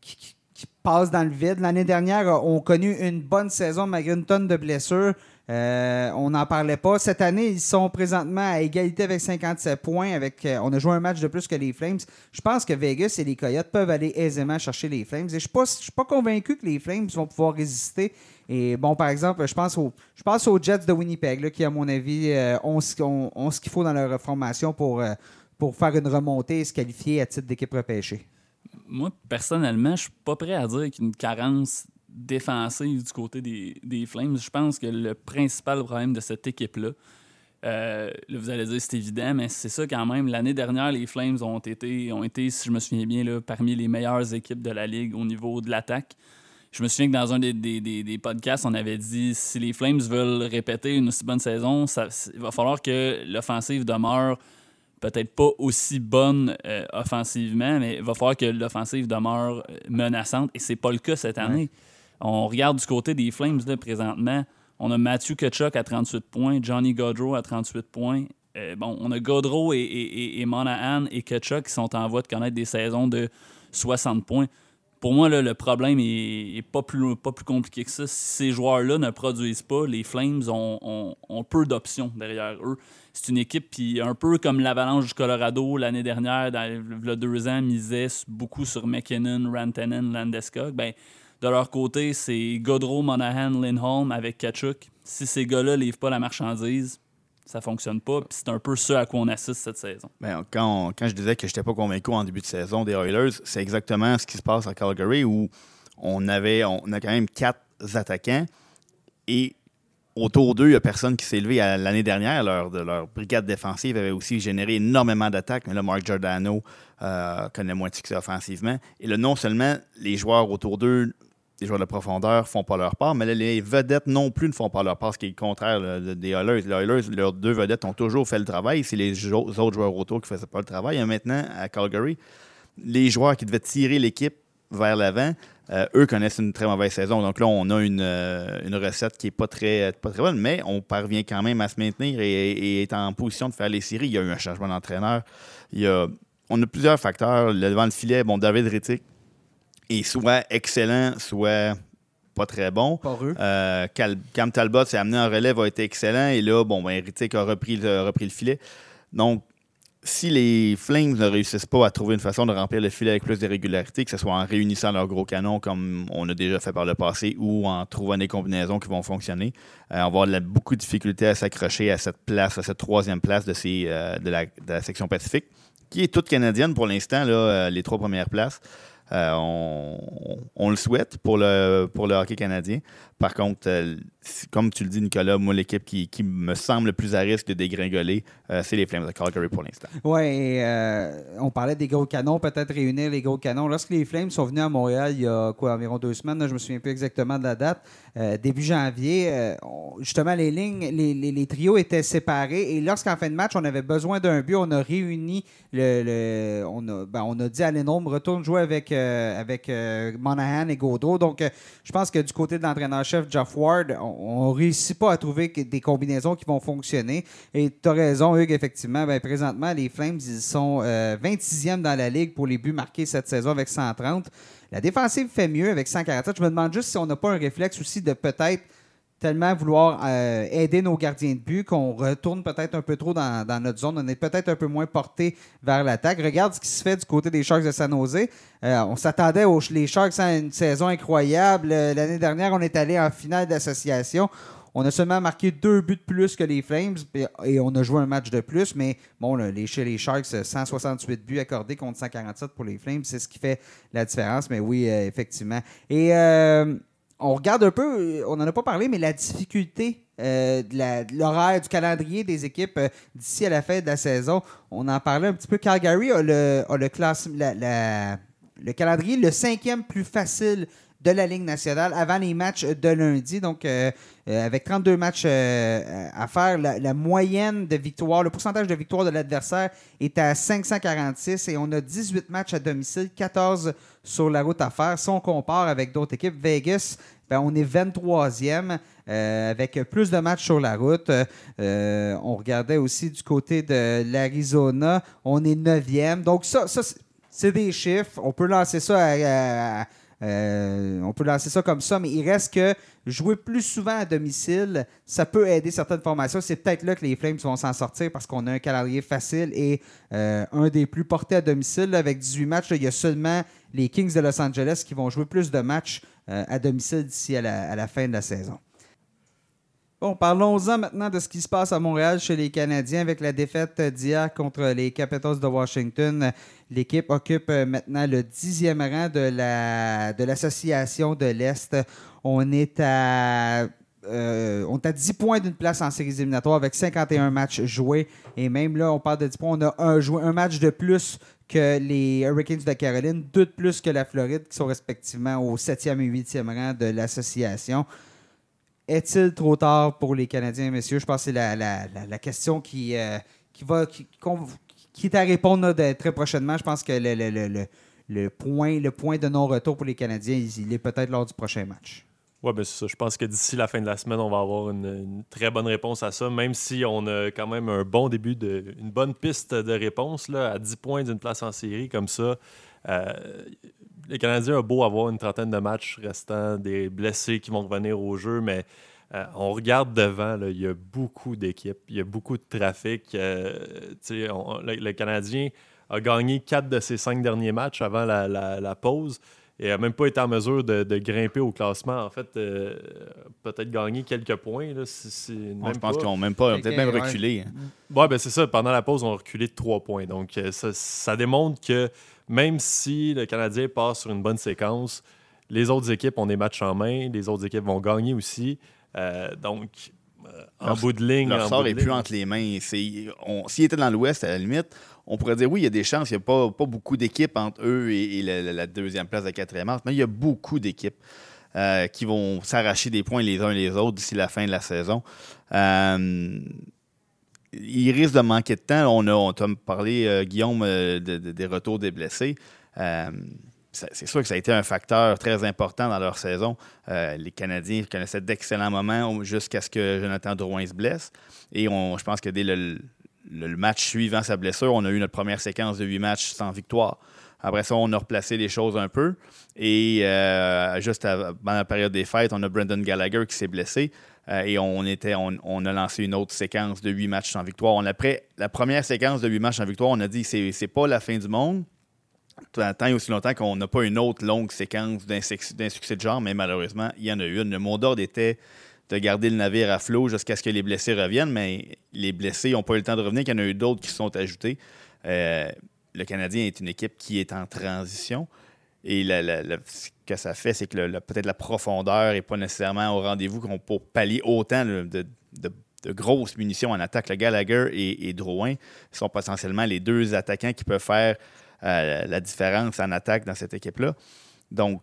Speaker 1: qui, passe dans le vide. L'année dernière, on a connu une bonne saison malgré une tonne de blessures. Euh, on n'en parlait pas. Cette année, ils sont présentement à égalité avec 57 points. Avec, euh, on a joué un match de plus que les Flames. Je pense que Vegas et les Coyotes peuvent aller aisément chercher les Flames. Et je ne suis, pas convaincu que les Flames vont pouvoir résister. Et bon, par exemple, je pense, je pense aux Jets de Winnipeg, qui, à mon avis, euh, ont, ce qu'il faut dans leur formation pour, pour faire une remontée et se qualifier à titre d'équipe repêchée.
Speaker 3: Moi, personnellement, je suis pas prêt à dire qu'une carence défensive du côté des, des, Flames. Je pense que le principal problème de cette équipe-là, euh, vous allez dire c'est évident, mais c'est ça quand même. L'année dernière, les Flames ont été, ont été, si je me souviens bien, là, parmi les meilleures équipes de la Ligue au niveau de l'attaque. Je me souviens que dans un des, des, des, podcasts, on avait dit si les Flames veulent répéter une aussi bonne saison, ça, il va falloir que l'offensive demeure peut-être pas aussi bonne euh, offensivement, mais il va falloir que l'offensive demeure euh, menaçante. Et c'est pas le cas cette année. On regarde du côté des Flames là, présentement. On a Matthew Kachuk à 38 points, Johnny Gaudreau à 38 points. Euh, bon, on a Gaudreau et, et, et, Monahan et Kachuk qui sont en voie de connaître des saisons de 60 points. Pour moi, le problème est, pas, plus, compliqué que ça. Si ces joueurs-là ne produisent pas, les Flames ont, peu d'options derrière eux. C'est une équipe qui, un peu comme l'Avalanche du Colorado l'année dernière, dans le deux ans, misait beaucoup sur McKinnon, Rantanen, Landeskog. Ben, de leur côté, c'est Godreau, Monahan, Lindholm avec Kachuk. Si ces gars-là livrent pas la marchandise, ça fonctionne pas. c'est un peu ce à quoi on assiste cette saison.
Speaker 4: Ben, quand, je disais que je n'étais pas convaincu en début de saison des Oilers, c'est exactement ce qui se passe à Calgary où on avait on a quand même quatre attaquants et autour d'eux, il n'y a personne qui s'est élevé l'année dernière. Leur, de leur brigade défensive avait aussi généré énormément d'attaques. Mais là, Mark Giordano euh, connaît moins de succès offensivement. Et là, non seulement les joueurs autour d'eux les joueurs de profondeur font pas leur part, mais les vedettes non plus ne font pas leur part, ce qui est le contraire des Oilers. Les Oilers, leurs deux vedettes ont toujours fait le travail. C'est les autres joueurs autour qui ne faisaient pas le travail. Et maintenant, à Calgary, les joueurs qui devaient tirer l'équipe vers l'avant, euh, eux connaissent une très mauvaise saison. Donc là, on a une, euh, recette qui n'est pas très, pas très bonne, mais on parvient quand même à se maintenir et, est en position de faire les séries. Il y a eu un changement d'entraîneur. on a plusieurs facteurs. devant le filet, bon, David Rittick, est soit excellent, soit pas très bon. Euh, Cam Talbot s'est amené en relève, a été excellent. Et là, bon, ben, a repris le, repris le filet. Donc, si les Flames ne réussissent pas à trouver une façon de remplir le filet avec plus de régularité, que ce soit en réunissant leurs gros canons comme on a déjà fait par le passé ou en trouvant des combinaisons qui vont fonctionner, euh, on va avoir beaucoup de difficultés à s'accrocher à cette place, à cette troisième place de, ces, euh, de, la, section Pacifique, qui est toute canadienne pour l'instant, euh, les trois premières places. On, le souhaite pour le, pour le hockey canadien. Par contre, comme tu le dis, Nicolas, moi, l'équipe qui, me semble le plus à risque de dégringoler, euh, c'est les Flames de Calgary pour l'instant.
Speaker 1: Oui, euh, on parlait des gros canons, peut-être réunir les gros canons. Lorsque les Flames sont venus à Montréal il y a quoi, environ deux semaines, je je me souviens plus exactement de la date, euh, début janvier, justement, les lignes, les, trios étaient séparés et lorsqu'en fin de match, on avait besoin d'un but, on a réuni le. on, a, ben, on a dit à Lenôme, retourne jouer avec, avec Monahan et Gaudreau. Donc, je pense que du côté de l'entraîneur-chef Jeff Ward, on ne réussit pas à trouver des combinaisons qui vont fonctionner. Et tu as raison, Hugues, effectivement. Ben, présentement, les Flames, ils sont 26e euh, dans la ligue pour les buts marqués cette saison avec 130. La défensive fait mieux avec 147. Je me demande juste si on n'a pas un réflexe aussi de peut-être tellement vouloir euh, aider nos gardiens de but qu'on retourne peut-être un peu trop dans, notre zone. On est peut-être un peu moins porté vers l'attaque. Regarde ce qui se fait du côté des Sharks de San Jose. Euh, on s'attendait aux les Sharks à une saison incroyable. Euh, l'année dernière, on est allé en finale d'association. On a seulement marqué deux buts de plus que les Flames et on a joué un match de plus. Mais bon, les, chez les Sharks, 168 buts accordés contre 147 pour les Flames, c'est ce qui fait la différence. Mais oui, effectivement. Et on regarde un peu, on n'en a pas parlé, mais la difficulté euh, de l'horaire, du calendrier des équipes euh, d'ici à la fin de la saison. On en parlait un petit peu. Calgary a le, a le, classe, le calendrier le cinquième plus facile de la Ligue nationale avant les matchs de lundi. Donc, euh, avec 32 matchs à faire, la, la, moyenne de victoire, le pourcentage de victoire de l'adversaire est à 546 et on a 18 matchs à domicile, 14 sur la route à faire. Si on compare avec d'autres équipes, Vegas ben, on est 23e euh, avec plus de matchs sur la route. Euh, on regardait aussi du côté de l'Arizona, on est 9e. Donc, ça, ça c'est des chiffres. On peut lancer ça euh, on peut lancer ça comme ça, mais il reste que jouer plus souvent à domicile, ça peut aider certaines formations. C'est peut-être là que les Flames vont s'en sortir parce qu'on a un calendrier facile et un des plus portés à domicile. avec 18 matchs, il y a seulement les Kings de Los Angeles qui vont jouer plus de matchs à domicile d'ici à la, fin de la saison. Bon, parlons-en maintenant de ce qui se passe à Montréal chez les Canadiens avec la défaite d'hier contre les Capitals de Washington. L'équipe occupe euh, maintenant le dixième rang de la de l'association de l'Est. On est à euh, on est à 10 points d'une place en séries éliminatoires avec 51 matchs joués. Et même là, on parle de 10 points. On a un, un match de plus que les Hurricanes de Caroline, deux de plus que la Floride, qui sont respectivement au 7e et 8e rang de l'association. Est-il trop tard pour les Canadiens, messieurs? Je pense que c'est la, question qui, euh, qui, va, qui, est à répondre très prochainement. Je pense que le, point, le point de non-retour pour les Canadiens, il est peut-être lors du prochain match.
Speaker 2: Oui, ben c'est ça. Je pense que d'ici la fin de la semaine, on va avoir une, très bonne réponse à ça, même si on a quand même un bon début, de, une bonne piste de réponse là, à 10 points d'une place en série comme ça. Euh, les Canadiens ont beau avoir une trentaine de matchs restants, des blessés qui vont revenir au jeu, mais euh, on regarde devant, il y a beaucoup d'équipes, il y a beaucoup de trafic. Euh, le, Canadien a gagné quatre de ses cinq derniers matchs avant la pause et n'a même pas été en mesure de, grimper au classement. En fait, euh, peut-être gagner quelques points. Là,
Speaker 4: je pense qu'ils n'ont même pas, peut-être même reculé. Hein.
Speaker 2: Ouais, ben c'est ça. Pendant la pause, on a reculé de trois points. Donc, euh, ça, démontre que même si le Canadien passe sur une bonne séquence, les autres équipes ont des matchs en main. Les autres équipes vont gagner aussi. Euh, donc, en bout de ligne.
Speaker 4: Leur sort n'est plus entre les mains. S'ils étaient dans l'Ouest, à la limite, on pourrait dire oui, il y a des chances. Il n'y a pas, beaucoup d'équipes entre eux et, la, deuxième place de quatrième mars, mais il y a beaucoup d'équipes euh, qui vont s'arracher des points les uns les autres d'ici la fin de la saison. Euh, il risque de manquer de temps. On a, parlé, euh, Guillaume, des retours des blessés. c'est sûr que ça a été un facteur très important dans leur saison. les Canadiens connaissaient d'excellents moments jusqu'à ce que Jonathan Drouin se blesse. Et je pense que dès le, le, match suivant sa blessure, on a eu notre première séquence de huit matchs sans victoire. Après ça, on a replacé les choses un peu. Et euh, juste avant la période des fêtes, on a Brendan Gallagher qui s'est blessé. et on, était, on, a lancé une autre séquence de huit matchs sans victoire. On, la première séquence de huit matchs sans victoire, on a dit c'est, c'est pas la fin du monde. Tant et aussi longtemps qu'on n'a pas une autre longue séquence d'un, succès de genre, mais malheureusement, il y en a eu une. Le mot d'ordre était de garder le navire à flot jusqu'à ce que les blessés reviennent, mais les blessés n'ont pas eu le temps de revenir, il y en a eu d'autres qui se sont ajoutés. Euh, le Canadien est une équipe qui est en transition. Et ce que ça fait, c'est que peut-être la profondeur n'est pas nécessairement au rendez-vous pour pallier autant de, grosses munitions en attaque. Le Gallagher et, et, Drouin sont potentiellement les deux attaquants qui peuvent faire euh, la différence en attaque dans cette équipe-là. Donc,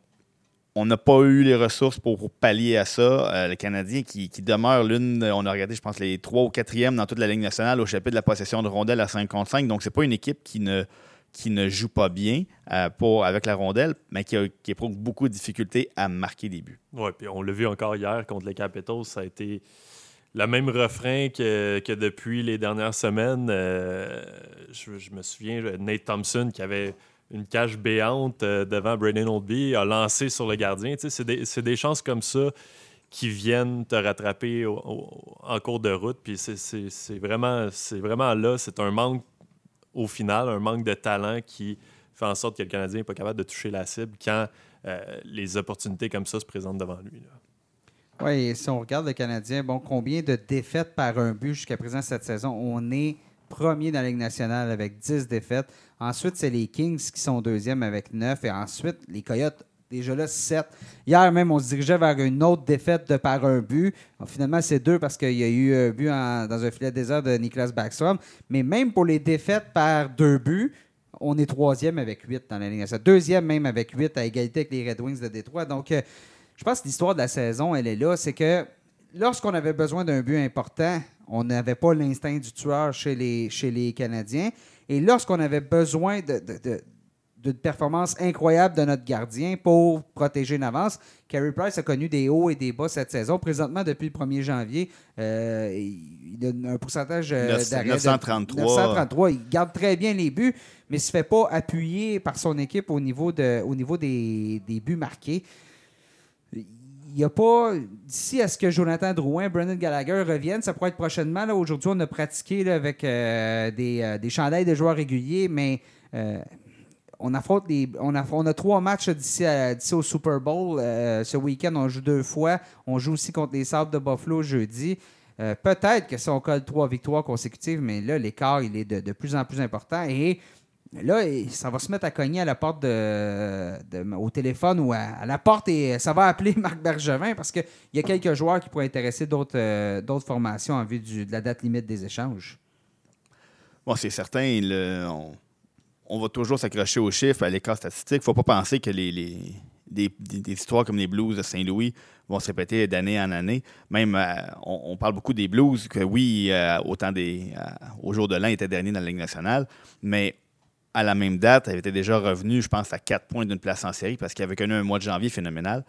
Speaker 4: on n'a pas eu les ressources pour, pallier à ça. Euh, le Canadien qui, demeure l'une, on a regardé, je pense, les trois ou quatrièmes dans toute la Ligue nationale au chapitre de la possession de rondelle à 5 contre 5. Donc, c'est pas une équipe qui ne, joue pas bien euh, avec la rondelle, mais qui, qui éprouve beaucoup de difficultés à marquer des buts.
Speaker 2: Oui, puis on l'a vu encore hier contre les Capitals, ça a été le même refrain que, depuis les dernières semaines. Euh, je, me souviens, Nate Thompson qui avait une cage béante euh, devant Braden Oldby, a lancé sur le gardien. c'est des, chances comme ça qui viennent te rattraper en cours de route. Puis c'est vraiment, vraiment là, c'est un manque au final, un manque de talent qui fait en sorte que le Canadien n'est pas capable de toucher la cible quand euh, les opportunités comme ça se présentent devant lui.
Speaker 1: Oui, si on regarde le Canadien, bon, combien de défaites par un but jusqu'à présent cette saison? On est premier dans la Ligue nationale avec 10 défaites. Ensuite, c'est les Kings qui sont deuxième avec 9. Et ensuite, les Coyotes, déjà là, 7. Hier même, on se dirigeait vers une autre défaite de par un but. finalement, c'est deux parce qu'il y a eu un but dans un filet désert de Niklas Backstrom. Mais même pour les défaites par deux buts, on est troisième avec 8 dans la nationale. Deuxième même avec 8 à égalité avec les Red Wings de Détroit. Donc, euh, je pense que l'histoire de la saison, elle est là. C'est que lorsqu'on avait besoin d'un but important, on n'avait pas l'instinct du tueur chez les, chez les Canadiens. Et lorsqu'on avait besoin de, d'une performance incroyable de notre gardien pour protéger une avance. Carey Price a connu des hauts et des bas cette saison. Présentement, depuis le 1er janvier, euh, il a un pourcentage euh,
Speaker 4: d'arrêt 933.
Speaker 1: 933. Il garde très bien les buts, mais il ne se fait pas appuyer par son équipe au niveau, de, au niveau des, des buts marqués il n'y a pas. D'ici à ce que Jonathan Drouin, Brendan Gallagher reviennent, ça pourrait être prochainement. Aujourd'hui, on a pratiqué avec euh, des, euh, des, chandails de joueurs réguliers, mais euh, on affronte des. On a, on a trois matchs d'ici au Super Bowl. ce week-end, on joue deux fois. On joue aussi contre les Sables de Buffalo jeudi. Peut-être que si on colle trois victoires consécutives, mais là, l'écart, il est de, de, plus en plus important. Et Là, ça va se mettre à cogner à la porte au téléphone ou à, la porte et ça va appeler Marc Bergevin parce qu'il y a quelques joueurs qui pourraient intéresser d'autres euh, formations en vue de la date limite des échanges.
Speaker 4: Bon, c'est certain. on, va toujours s'accrocher aux chiffres, à l'écart statistique. Il ne faut pas penser que des, histoires comme les Blues de Saint-Louis vont se répéter d'année en année. Même, euh, on, parle beaucoup des Blues, que oui, euh, au jour de l'an, étaient derniers dans la Ligue nationale, mais à la même date, elle était déjà revenue, je pense, à 4 points d'une place en série parce qu'il avait connu un mois de janvier phénoménal.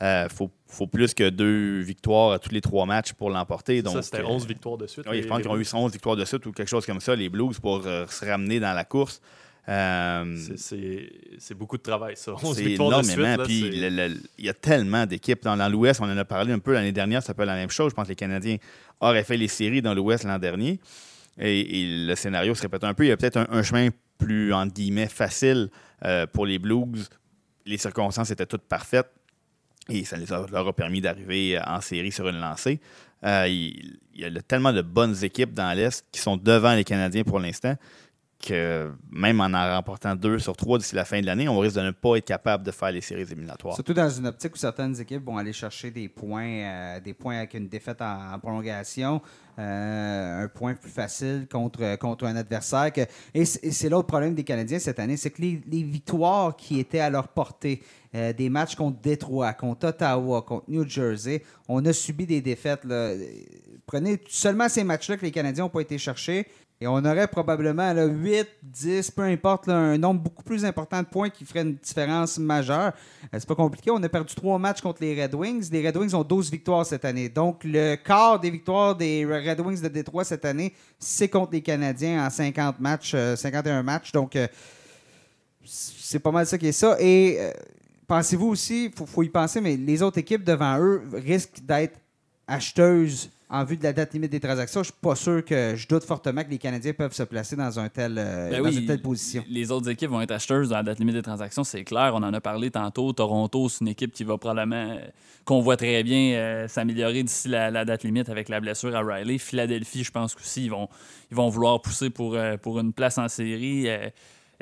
Speaker 4: Il euh, faut, plus que deux victoires à tous les trois matchs pour l'emporter.
Speaker 2: Ça, c'était 11 euh, victoires de suite.
Speaker 4: Oui, je pense qu'ils ont eu 11 victoires de suite ou quelque chose comme ça, les Blues, pour euh, se ramener dans la course.
Speaker 2: c'est beaucoup de travail, ça.
Speaker 4: 11 victoires de suite. Puis il y a tellement d'équipes. Dans, l'Ouest, on en a parlé un peu l'année dernière, ça peut être la même chose. Je pense que les Canadiens auraient fait les séries dans l'Ouest l'an dernier. Et, le scénario se répète un peu. Il y a peut-être un, chemin plus, entre guillemets, facile euh, pour les Blues. Les circonstances étaient toutes parfaites et ça leur a permis d'arriver en série sur une lancée. Euh, il, y a tellement de bonnes équipes dans l'Est qui sont devant les Canadiens pour l'instant que même en en remportant deux sur trois d'ici la fin de l'année, on risque de ne pas être capable de faire les séries éliminatoires.
Speaker 1: Surtout dans une optique où certaines équipes vont aller chercher des points, euh, des points avec une défaite en prolongation. Euh, un point plus facile contre, contre un adversaire. et c'est l'autre problème des Canadiens cette année, c'est que les, victoires qui étaient à leur portée, euh, des matchs contre Détroit, contre Ottawa, contre New Jersey, on a subi des défaites. Prenez seulement ces matchs-là que les Canadiens n'ont pas été cherchés. Et on aurait probablement là, 8, 10, peu importe, un nombre beaucoup plus important de points qui ferait une différence majeure. Euh, c'est pas compliqué. On a perdu trois matchs contre les Red Wings. Les Red Wings ont 12 victoires cette année. Donc, le quart des victoires des Red Wings de Détroit cette année, c'est contre les Canadiens en 50 matchs, 51 euh, matchs. Donc, euh, c'est pas mal ça qui est ça. Et pensez-vous aussi, il faut, y penser, mais les autres équipes devant eux risquent d'être acheteuse en vue de la date limite des transactions, je suis pas sûr que je doute fortement que les Canadiens peuvent se placer dans, un tel, euh,
Speaker 3: Ben
Speaker 1: dans
Speaker 3: oui,
Speaker 1: une telle position.
Speaker 3: Les autres équipes vont être acheteuses dans la date limite des transactions, c'est clair. On en a parlé tantôt. Toronto, c'est une équipe qui va probablement, euh, qu'on voit très bien euh, s'améliorer d'ici la, la date limite avec la blessure à Riley. Philadelphie, je pense qu'aussi, ils vont, ils vont vouloir pousser pour, euh, pour une place en série.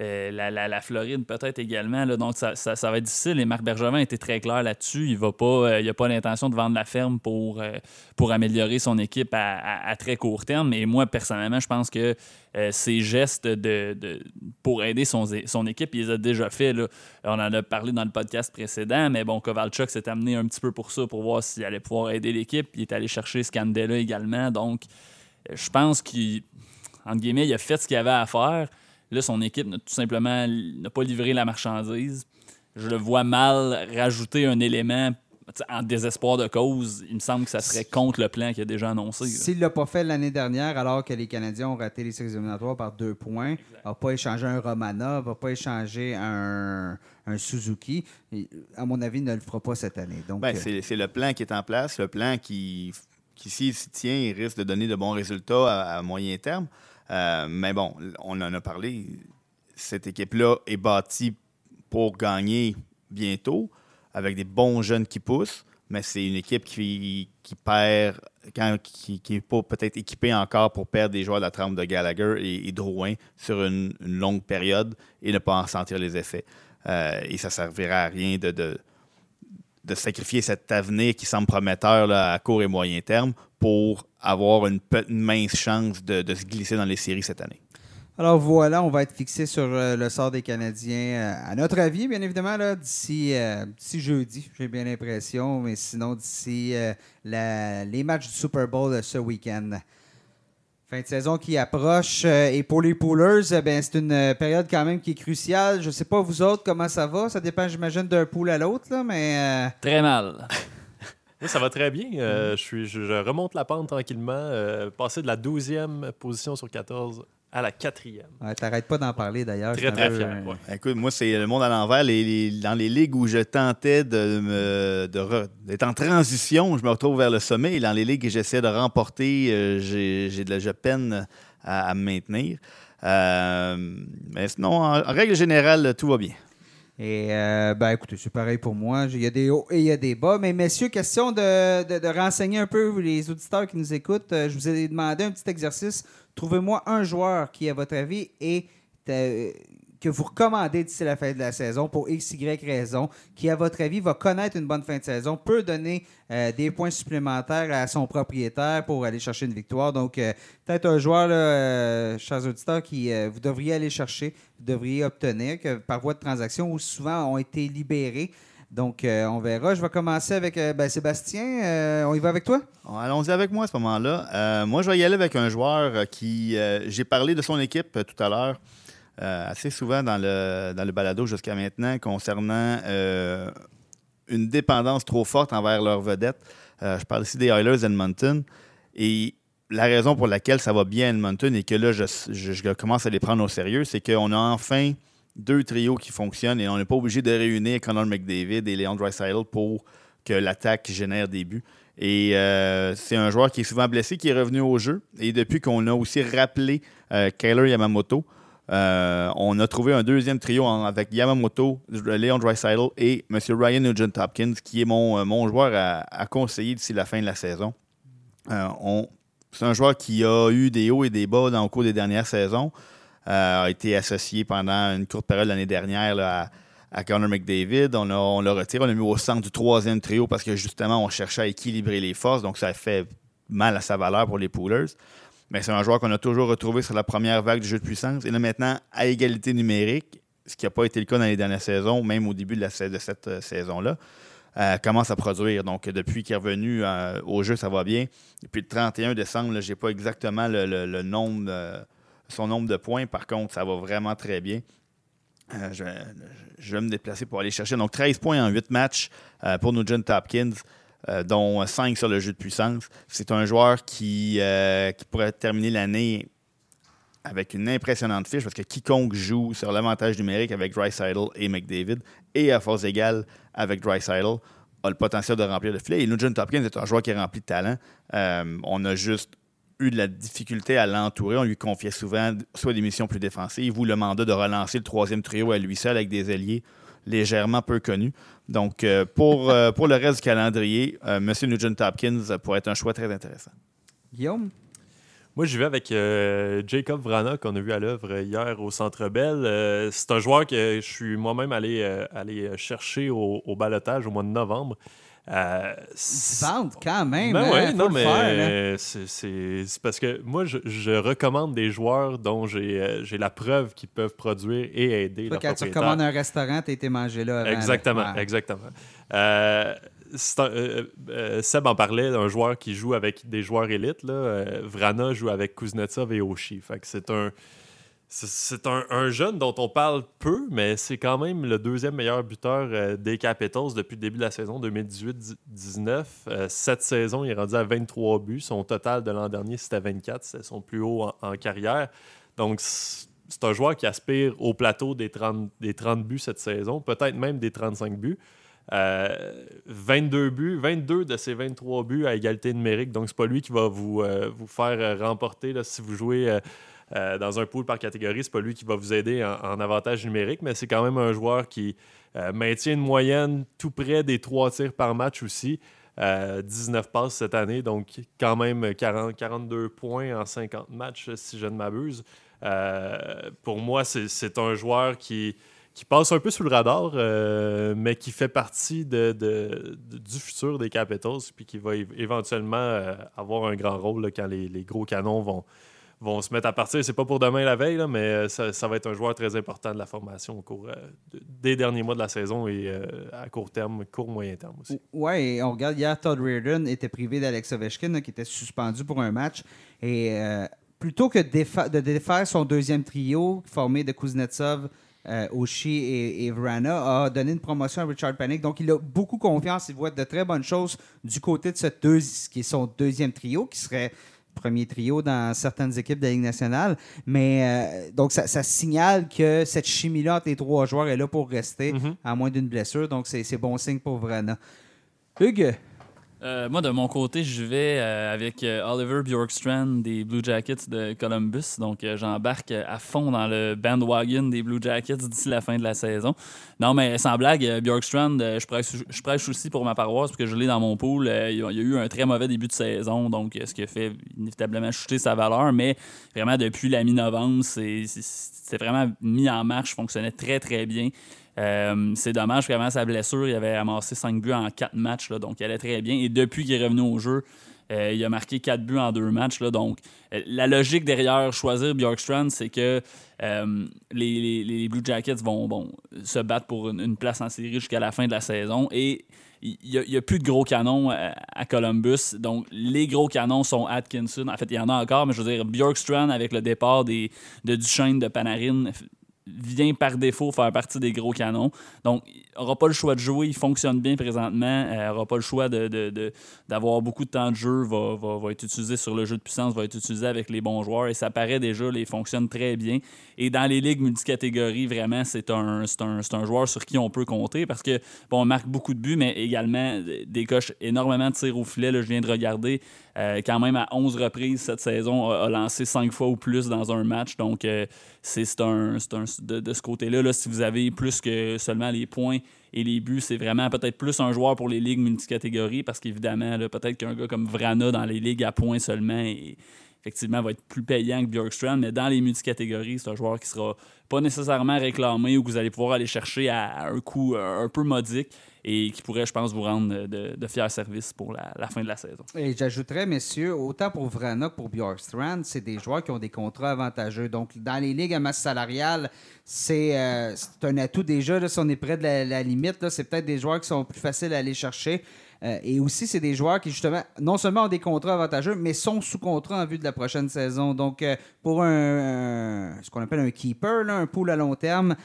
Speaker 3: Euh, la, Floride peut-être également. donc, ça, va être difficile. Et Marc Bergevin était très clair là-dessus. Il va pas, euh, il n'a pas l'intention de vendre la ferme pour, euh, pour améliorer son équipe à, très court terme. Et moi, personnellement, je pense que ses gestes de, pour aider son, son équipe, il les a déjà fait. On en a parlé dans le podcast précédent, mais bon, Kovalchuk s'est amené un petit peu pour ça, pour voir s'il allait pouvoir aider l'équipe. Il est allé chercher Scandella également. Donc, je pense qu'il, entre guillemets, il a fait ce qu'il avait à faire. Là, son équipe n'a tout simplement n'a pas livré la marchandise. Je le vois mal rajouter un élément en désespoir de cause. Il me semble que ça serait contre le plan qu'il a déjà annoncé.
Speaker 1: S'il ne l'a pas fait l'année dernière, alors que les Canadiens ont raté les séries éliminatoires par deux points, n'a pas échangé un Romana, va pas échanger un, un Suzuki, et, à mon avis, il ne le fera pas cette année. Donc,
Speaker 4: Ben,
Speaker 1: euh,
Speaker 4: c'est c'est le plan qui est en place, le plan qui, qui s'il s'y tient, il risque de donner de bons résultats à, à moyen terme. Euh, mais bon, on en a parlé. Cette équipe-là est bâtie pour gagner bientôt, avec des bons jeunes qui poussent, mais c'est une équipe qui, qui perd, quand, qui n'est pas peut-être équipée encore pour perdre des joueurs de la trempe de Gallagher et, et Drouin sur une, longue période et ne pas en sentir les effets. Euh, et ça ne servira à rien de- de, de sacrifier cet avenir qui semble prometteur à court et moyen terme pour avoir une, mince chance de, se glisser dans les séries cette année?
Speaker 1: Alors voilà, on va être fixé sur euh, le sort des Canadiens, euh, à notre avis, bien évidemment, euh, d'ici jeudi, j'ai bien l'impression, mais sinon d'ici les matchs du Super Bowl ce week-end. Fin de saison qui approche. euh, et pour les poolers, euh, ben, c'est une euh, période quand même qui est cruciale. Je ne sais pas vous autres comment ça va. Ça dépend, j'imagine, d'un pool à l'autre, là, mais euh,
Speaker 3: Très mal.
Speaker 2: Oui, ça va très bien. Euh, je, suis, je, je remonte la pente tranquillement. euh, passer de la 12e position sur 14 à la 4e.
Speaker 1: ouais, t'arrêtes pas d'en parler d'ailleurs.
Speaker 2: Très, très fier. ouais.
Speaker 4: Écoute, moi, c'est le monde à l'envers. Les- les- dans les ligues où je tentais de me- d'être en transition, je me retrouve vers le sommet. Et dans les ligues que j'essaie de remporter, euh, j'ai de la je peine à, à me maintenir. Euh, mais sinon, en, en règle générale, tout va bien.
Speaker 1: Et euh, ben écoutez, c'est pareil pour moi. Il y a des hauts et il y a des bas. Mais messieurs, question de, de- de renseigner un peu les auditeurs qui nous écoutent. Je vous ai demandé un petit exercice. Trouvez-moi un joueur qui, à votre avis, est euh, que vous recommandez d'ici la fin de la saison pour X, Y raison, qui, à votre avis, va connaître une bonne fin de saison, peut donner euh, des points supplémentaires à son propriétaire pour aller chercher une victoire. Donc, euh, peut-être un joueur, chers auditeurs, qui vous devriez aller chercher, vous devriez obtenir que par voie de transaction ou souvent ont été libérés. Donc, euh, on verra. Je vais commencer avec euh, ben, Sébastien. Euh, on y va avec toi?
Speaker 4: Allons-y avec moi à ce moment-là. Moi, je vais y aller avec un joueur qui. J'ai parlé de son équipe tout à l'heure, assez souvent dans le, dans le balado jusqu'à maintenant, concernant une dépendance trop forte envers leurs vedettes. Je parle ici des Oilers Edmonton. Et la raison pour laquelle ça va bien Edmonton et que là, je- je commence à les prendre au sérieux, c'est qu'on a enfin deux trios qui fonctionnent et on n'est pas obligé de réunir Connor McDavid et Leon Draisaitl pour que l'attaque génère des buts. Et euh, c'est un joueur qui est souvent blessé, qui est revenu au jeu. Et depuis qu'on a aussi rappelé euh, Kyler Yamamoto, euh, on a trouvé un deuxième trio avec Yamamoto, Leon Draisaitl et M. Ryan Nugent-Hopkins, qui est mon, mon joueur à, à conseiller d'ici la fin de la saison. On- c'est un joueur qui a eu des hauts et des bas dans le cours des dernières saisons. Euh, a été associé pendant une courte période l'année dernière à, à McDavid. On l'a retiré, on l'a mis au centre du troisième trio parce que justement, on cherchait à équilibrer les forces. Donc, ça a fait mal à sa valeur pour les poolers. Mais c'est un joueur qu'on a toujours retrouvé sur la première vague du jeu de puissance. Et là, maintenant, à égalité numérique, ce qui n'a pas été le cas dans les dernières saisons, même au début de, cette euh, saison-là, euh, commence à produire. Donc, depuis qu'il est revenu au jeu, ça va bien. Depuis le 31 décembre, je n'ai pas exactement le, nombre, son nombre de points. Par contre, ça va vraiment très bien. Euh, je, vais me déplacer pour aller chercher. Donc, 13 points en 8 matchs euh, pour Nugent Hopkins, euh, dont 5 sur le jeu de puissance. C'est un joueur qui, euh, qui pourrait terminer l'année avec une impressionnante fiche parce que quiconque joue sur l'avantage numérique avec Dreisaitl et McDavid et à force égale avec Dreisaitl a le potentiel de remplir le filet. Et Nugent Hopkins est un joueur qui est rempli de talent. On a juste eu de la difficulté à l'entourer. On lui confiait souvent soit des missions plus défensives ou le mandat de relancer le troisième trio à lui seul avec des alliés légèrement peu connus. Donc, euh, pour, euh, pour le reste du calendrier, M. Nugent Hopkins pourrait être un choix très intéressant.
Speaker 1: Guillaume?
Speaker 2: Moi, je vais avec Jacob Vrana, qu'on a vu à l'œuvre hier au Centre Bell. c'est un joueur que je suis moi-même allé, aller chercher au, au balotage au mois de novembre.
Speaker 1: Euh, quand même.
Speaker 2: Ben hein, non, mais c'est parce que moi, je, recommande des joueurs dont j'ai euh, la preuve qu'ils peuvent produire et aider
Speaker 1: Toi, Quand tu recommandes un restaurant, tu été mangé là.
Speaker 2: exactement, exactement. Euh, euh, Seb en parlait d'un joueur qui joue avec des joueurs élites. Là. Vrana joue avec Kuznetsov et Oshie. Fait que c'est un c'est un, jeune dont on parle peu, mais c'est quand même le deuxième meilleur buteur euh, des Capitals depuis le début de la saison 2018-19. Euh, cette saison, il est rendu à 23 buts. Son total de l'an dernier, c'était 24. C'était son plus haut en, carrière. Donc, c'est un joueur qui aspire au plateau des 30, des 30 buts cette saison, peut-être même des 35 buts. 22 euh, buts, 22 de ces 23 buts à égalité numérique. Donc, c'est pas lui qui va vous, vous faire remporter là, si vous jouez euh, dans un pool par catégorie, c'est pas lui qui va vous aider en, avantage numérique, mais c'est quand même un joueur qui euh, maintient une moyenne tout près des trois tirs par match aussi. 19 euh, passes cette année, donc quand même 40, 42 points en 50 matchs, si je ne m'abuse. pour moi, c'est un joueur qui, passe un peu sous le radar, mais qui fait partie du futur des Capitals, puis qui va éventuellement avoir un grand rôle quand les, gros canons vont, vont se mettre à partir. C'est pas pour demain la veille, mais euh, ça, va être un joueur très important de la formation au cours euh, des derniers mois de la saison et euh, à court terme, court moyen terme aussi.
Speaker 1: Oui, on regarde hier, Todd Reardon était privé d'Alex Ovechkin, qui était suspendu pour un match. Et plutôt que de défaire son deuxième trio formé de Kuznetsov, Oshie et, Vrana a donné une promotion à Richard Panic. Donc, il a beaucoup confiance. Il voit de très bonnes choses du côté de ce qui est son deuxième trio, qui serait premier trio dans certaines équipes de la Ligue nationale. Mais euh, donc, ça, signale que cette chimie-là entre les trois joueurs est là pour rester, mhm. à moins d'une blessure. Donc, c'est bon signe pour Vrana. Hugues,
Speaker 3: euh, moi, de mon côté, je vais euh, avec euh, Oliver Bjorkstrand des Blue Jackets de Columbus. Donc, j'embarque à fond dans le bandwagon des Blue Jackets d'ici la fin de la saison. Non, mais sans blague, Bjorkstrand, je prêche, aussi pour ma paroisse parce que je l'ai dans mon pool. il y a eu un très mauvais début de saison, donc ce qui a fait inévitablement chuter sa valeur. Mais vraiment, depuis la mi-novembre, c'est vraiment mis en marche, fonctionnait très, très bien. Euh, c'est dommage qu'avant sa blessure, il avait amassé 5 buts en 4 matchs, donc il allait très bien. Et depuis qu'il est revenu au jeu, euh, il a marqué 4 buts en 2 matchs. Donc, euh, la logique derrière choisir Bjorkstrand, c'est que les, Blue Jackets vont se battre pour une, place en série jusqu'à la fin de la saison. Et il n'y a, plus de gros canons à, Columbus. Donc, les gros canons sont Atkinson. En fait, il y en a encore, mais je veux dire, Bjorkstrand, avec le départ des, de Duchesne, de Panarin, vient par défaut faire partie des gros canons. Donc, il n'aura pas le choix de jouer. Il fonctionne bien présentement. Il n'aura pas le choix d'avoir de, beaucoup de temps de jeu. Va, va, être utilisé sur le jeu de puissance, va être utilisé avec les bons joueurs. Et ça paraît déjà, il fonctionne très bien. Et dans les ligues multicatégories, vraiment, c'est un, un, un, joueur sur qui on peut compter parce que, bon, on marque beaucoup de buts, mais également décoche énormément de tirs au filet. Là, je viens de regarder. Euh, quand même, à 11 reprises cette saison, a, lancé 5 fois ou plus dans un match. Donc, euh, c'est un, un, de, de ce côté-là, là, si vous avez plus que seulement les points et les buts, c'est vraiment peut-être plus un joueur pour les ligues multicatégories parce qu'évidemment, peut-être qu'un gars comme Vrana dans les ligues à points seulement effectivement va être plus payant que Bjorkstrand, mais dans les multicatégories, c'est un joueur qui sera pas nécessairement réclamé ou que vous allez pouvoir aller chercher à un coût un peu modique et qui pourrait, je pense, vous rendre de, fiers services pour la, fin de la saison.
Speaker 1: Et j'ajouterais, messieurs, autant pour Vrana que pour Bjorkstrand, c'est des joueurs qui ont des contrats avantageux. Donc, dans les ligues à masse salariale, c'est euh, un atout déjà. si on est près de la, limite, c'est peut-être des joueurs qui sont plus faciles à aller chercher. Et aussi, c'est des joueurs qui, justement, non seulement ont des contrats avantageux, mais sont sous contrat en vue de la prochaine saison. Donc, pour un, ce qu'on appelle un keeper, un pool à long terme,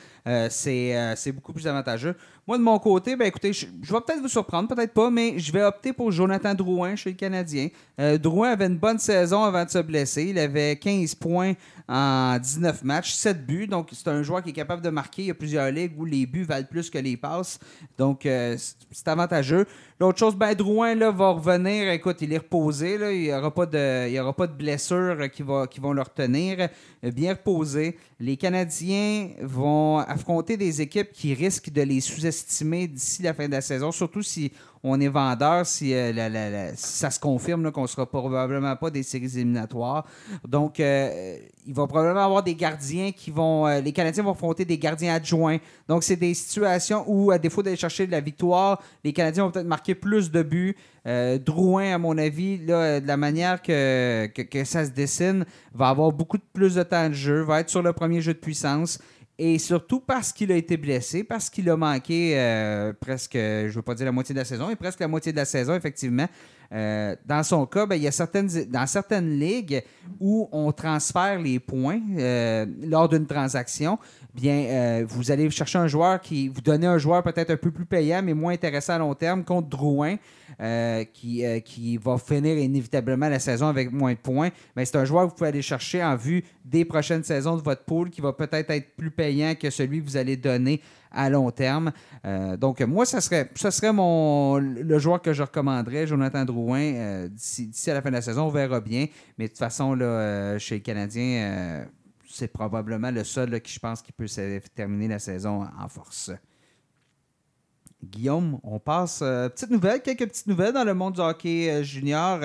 Speaker 1: c'est beaucoup plus avantageux. Moi, de mon côté, ben écoutez, je, vais peut-être vous surprendre, peut-être pas, mais je vais opter pour Jonathan Drouin chez le Canadien. Euh, Drouin avait une bonne saison avant de se blesser. Il avait 15 points en 19 matchs, 7 buts. Donc, c'est un joueur qui est capable de marquer. Il y a plusieurs ligues où les buts valent plus que les passes. Donc, euh, c'est avantageux. L'autre chose, ben, Drouin là, va revenir. Écoute, il est reposé. Il n'y aura, pas de, aura pas de blessures qui, vont le retenir. Bien reposé. Les Canadiens vont affronter des équipes qui risquent de les sous-estimer d'ici la fin de la saison, surtout si on est vendeur si, euh, ça se confirme qu'on ne sera probablement pas des séries éliminatoires. Donc, euh, il va probablement avoir des gardiens qui vont. Euh, les Canadiens vont affronter des gardiens adjoints. Donc, c'est des situations où, à défaut d'aller chercher de la victoire, les Canadiens vont peut-être marquer plus de buts. Drouin, à mon avis, de la manière que, que, ça se dessine, va avoir beaucoup plus de temps de jeu, va être sur le premier jeu de puissance. Et surtout parce qu'il a été blessé, parce qu'il a manqué euh, presque, je ne veux pas dire la moitié de la saison, mais presque la moitié de la saison, effectivement. Euh, dans son cas, ben, il y a certaines, dans certaines ligues où on transfère les points euh, lors d'une transaction, bien, vous allez chercher un joueur qui, vous donnez un joueur peut-être un peu plus payant, mais moins intéressant à long terme contre Drouin. Qui, qui va finir inévitablement la saison avec moins de points. Mais c'est un joueur que vous pouvez aller chercher en vue des prochaines saisons de votre pool qui va peut-être être plus payant que celui que vous allez donner à long terme. Euh, donc, moi, ça serait, ça serait mon, le joueur que je recommanderais, Jonathan Drouin, d'ici, à la fin de la saison. On verra bien. Mais de toute façon, là, chez les Canadiens, c'est probablement le seul qui, je pense, qui peut terminer la saison en force. Guillaume, on passe. Euh, petite nouvelle, quelques petites nouvelles dans le monde du hockey euh, junior.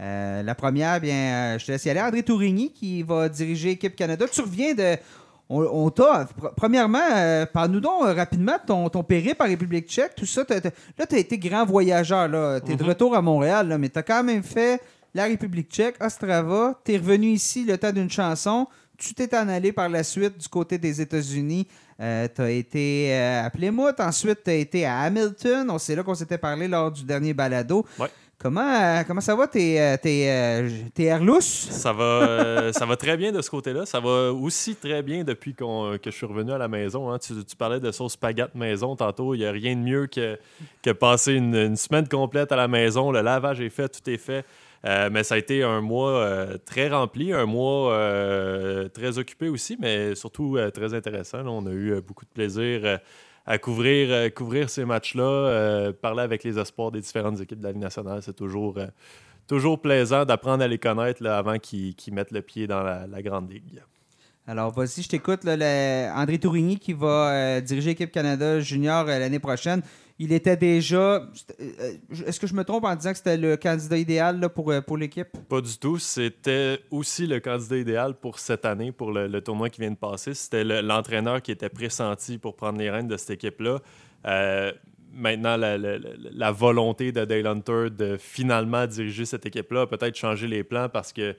Speaker 1: Euh, la première, bien, je te laisse y aller. André Tourigny qui va diriger l'équipe Canada. Tu reviens de. On, t'a. Premièrement, parle-nous donc rapidement ton, ton périple en République tchèque, tout ça. là, tu as été grand voyageur. Tu es de mhm. retour à Montréal, mais tu as quand même fait la République tchèque, Ostrava. Tu es revenu ici le temps d'une chanson. Tu t'es en allé par la suite du côté des États-Unis euh, tu as été euh, à Plymouth, ensuite tu as été à Hamilton. C'est là qu'on s'était parlé lors du dernier balado. Comment, euh, comment ça va, tes, tes,
Speaker 2: Ça va, ça va très bien de ce côté-là. Ça va aussi très bien depuis que je suis revenu à la maison. Hein. Tu, parlais de sauce spaghetti maison tantôt. Il n'y a rien de mieux que, que passer une, semaine complète à la maison. Le lavage est fait, tout est fait. Euh, mais ça a été un mois euh, très rempli, un mois euh, très occupé aussi, mais surtout très intéressant. On a eu beaucoup de plaisir à couvrir, couvrir ces matchs-là, parler avec les espoirs des différentes équipes de la Ligue nationale. C'est toujours, toujours plaisant d'apprendre à les connaître avant qu'ils mettent le pied dans la, grande ligue.
Speaker 1: Alors, voici, je t'écoute. André Tourigny qui va diriger l'équipe Canada junior l'année prochaine il était déjà. Euh, est-ce que je me trompe en disant que c'était le candidat idéal pour, euh, pour l'équipe?
Speaker 2: Pas du tout. C'était aussi le candidat idéal pour cette année, pour le, tournoi qui vient de passer. C'était l'entraîneur qui était pressenti pour prendre les rênes de cette équipe-là. Euh, maintenant, la, volonté de Dale Hunter de finalement diriger cette équipe-là a peut-être changé les plans parce que.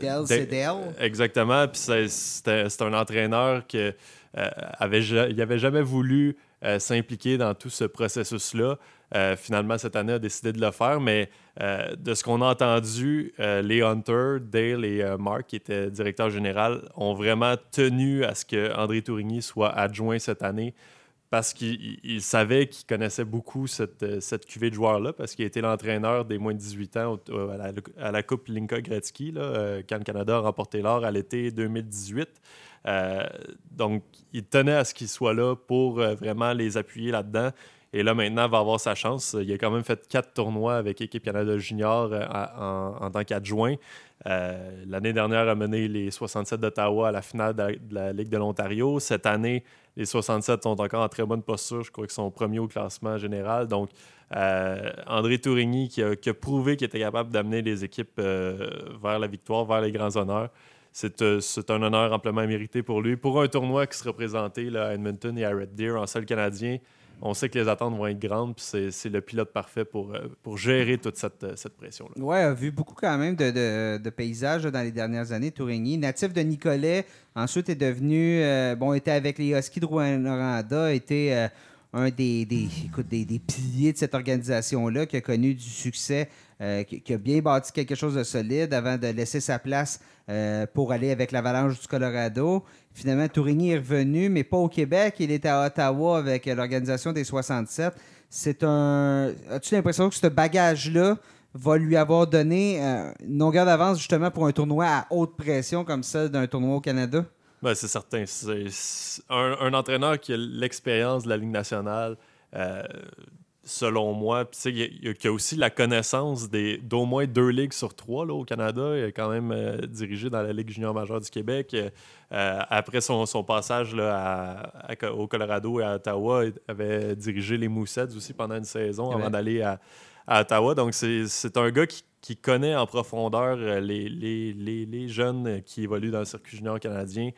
Speaker 1: Dale, c'est Dale.
Speaker 2: Exactement. Puis c'est un entraîneur qui avait, il avait jamais voulu euh, s'impliquer dans tout ce processus-là. Euh, finalement, cette année, a décidé de le faire, mais euh, de ce qu'on a entendu, les Hunter, Dale et Mark, qui étaient directeurs généraux, ont vraiment tenu à ce que André Tourigny soit adjoint cette année parce qu'il savait qu'il connaissait beaucoup cette, cette cuvée de joueurs-là, parce qu'il a été l'entraîneur des moins de 18 ans à la, Coupe Linka Gretzky, là, quand le Canada a remporté l'or à l'été 2018. Euh, donc, il tenait à ce qu'il soit là pour euh, vraiment les appuyer là-dedans. Et là, maintenant, va avoir sa chance. Il a quand même fait quatre tournois avec l'équipe Canada Junior euh, en, tant qu'adjoint. L'année dernière, a mené les 67 d'Ottawa à la finale de la, Ligue de l'Ontario. Cette année, les 67 sont encore en très bonne posture. Je crois qu'ils sont premiers au classement général. Donc, André Tourigny qui a prouvé qu'il était capable d'amener les équipes vers la victoire, vers les grands honneurs. Euh, c'est un honneur amplement mérité pour lui. Pour un tournoi qui sera présenté là, à Edmonton et à Red Deer en seul canadien, on sait que les attentes vont être grandes, puis c'est le pilote parfait pour, euh, gérer toute cette, euh, pression-là.
Speaker 1: Oui, a vu beaucoup quand même de, paysages dans les dernières années, Tourigny. Natif de Nicolet, ensuite est devenu, bon, était avec les Huskies de Rwanda, était un des, des, des, piliers de cette organisation-là, qui a connu du succès, euh, qui, a bien bâti quelque chose de solide avant de laisser sa place euh, pour aller avec l'Avalanche du Colorado. Finalement, Tourigny est revenu, mais pas au Québec. Il était à Ottawa avec l'organisation des 67. C'est un. As-tu l'impression que ce bagage-là va lui avoir donné euh, une longueur d'avance justement pour un tournoi à haute pression comme celle d'un tournoi au Canada?
Speaker 2: Ben, c'est certain. C'est un, entraîneur qui a l'expérience de la Ligue nationale, euh, selon moi, puis qui a aussi la connaissance d'au moins deux ligues sur trois là, au Canada. Il a quand même euh, dirigé dans la Ligue junior majeure du Québec. après son, passage là, au Colorado et à Ottawa, il avait dirigé les Moussets aussi pendant une saison avant d'aller à à Ottawa. Donc, c'est un gars qui, connaît en profondeur euh, les, les, jeunes qui évoluent dans le circuit junior canadien.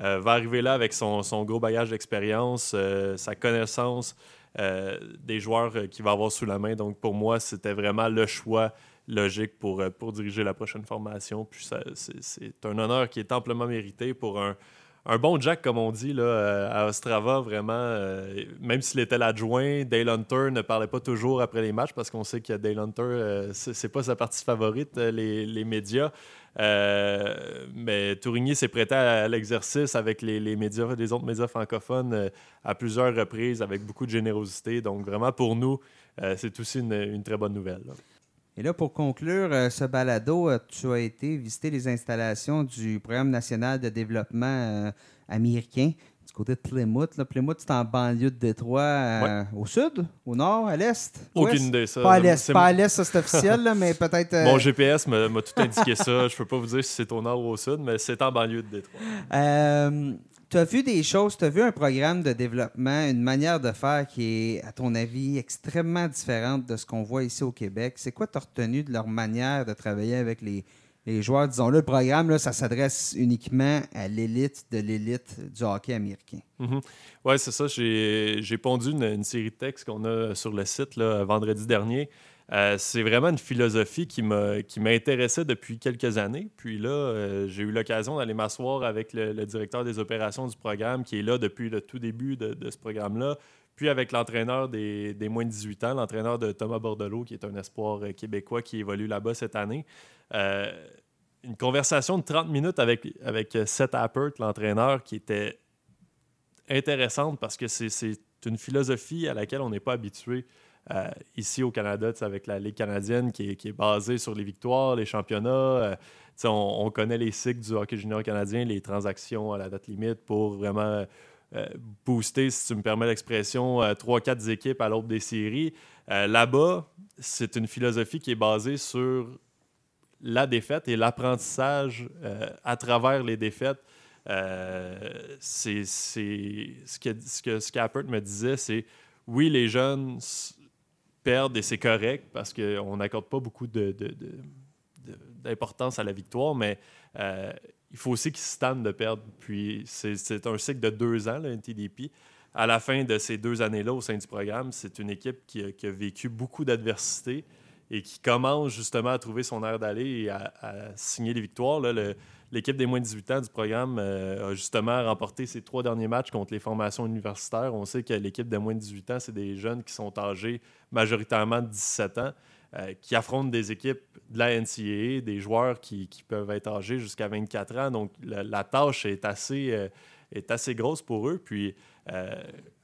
Speaker 2: Euh, va arriver là avec son, gros bagage d'expérience, euh, sa connaissance des joueurs qu'il va avoir sous la main. Donc, pour moi, c'était vraiment le choix logique pour, pour diriger la prochaine formation. Puis, c'est un honneur qui est amplement mérité pour un, un bon Jack, comme on dit, là, euh, à Ostrava, vraiment, euh, même s'il était l'adjoint, Dale Hunter ne parlait pas toujours après les matchs parce qu'on sait que Dale Hunter, euh, c'est pas sa partie favorite, les, médias. Mais Tourigny s'est prêté à, l'exercice avec les, médias, autres médias francophones à plusieurs reprises, avec beaucoup de générosité. Donc, vraiment, pour nous, c'est aussi une, très bonne nouvelle.
Speaker 1: Et là, pour conclure euh, ce balado, euh, tu as été visiter les installations du Programme national de développement euh, américain du côté de Plymouth. Là. Plymouth, c'est en banlieue de Détroit, au sud, au nord, à l'est?
Speaker 2: Aucune idée, ça.
Speaker 1: Pas à l'est, pas à l'est, ça c'est officiel, mais peut-être...
Speaker 2: Mon GPS m'a tout indiqué ça. Je peux pas vous dire si c'est au nord ou au sud, mais c'est en banlieue de Détroit
Speaker 1: tu as vu des choses, tu as vu un programme de développement, une manière de faire qui est, à ton avis, extrêmement différente de ce qu'on voit ici au Québec? C'est quoi tu as retenu de leur manière de travailler avec les, joueurs? Disons-le, le programme, là, ça s'adresse uniquement à l'élite de l'élite du hockey américain.
Speaker 2: Mm-hmm. Oui, c'est ça. J'ai pondu une, série de textes qu'on a sur le site là, vendredi dernier. Euh, c'est vraiment une philosophie qui m'intéressait depuis quelques années. Puis là, euh, j'ai eu l'occasion d'aller m'asseoir avec le, directeur des opérations du programme qui est là depuis le tout début de, ce programme-là. Puis avec l'entraîneur des, moins de 18 ans, l'entraîneur de Thomas Bordelot, qui est un espoir euh, québécois qui évolue là-bas cette année. une conversation de 30 minutes avec, avec Seth Appert, l'entraîneur, qui était intéressante parce que c'est une philosophie à laquelle on n'est pas habitué. Euh, ici au Canada, avec la Ligue canadienne qui est, basée sur les victoires, les championnats. Euh, on, connaît les cycles du hockey junior canadien, les transactions à la date limite pour vraiment euh, booster, si tu me permets l'expression, 3-4 équipes à l'aube des séries. Là-bas, c'est une philosophie qui est basée sur la défaite et l'apprentissage à travers les défaites. c'est ce que, ce que Scappert me disait, c'est oui, les jeunes perdre et c'est correct parce qu'on n'accorde pas beaucoup d'importance à la victoire, mais euh, il faut aussi qu'ils se tannent de perdre. Puis c'est un cycle de deux ans, le NTDP. À la fin de ces deux années-là au sein du programme, c'est une équipe qui a, vécu beaucoup d'adversité et qui commence justement à trouver son air d'aller et à, signer les victoires. L'équipe des moins de 18 ans du programme euh, a justement remporté ses trois derniers matchs contre les formations universitaires. On sait que l'équipe des moins de 18 ans, c'est des jeunes qui sont âgés majoritairement de 17 ans, euh, qui affrontent des équipes de la NCAA, des joueurs qui, peuvent être âgés jusqu'à 24 ans. Donc, la, tâche est assez, euh, est assez grosse pour eux. Puis,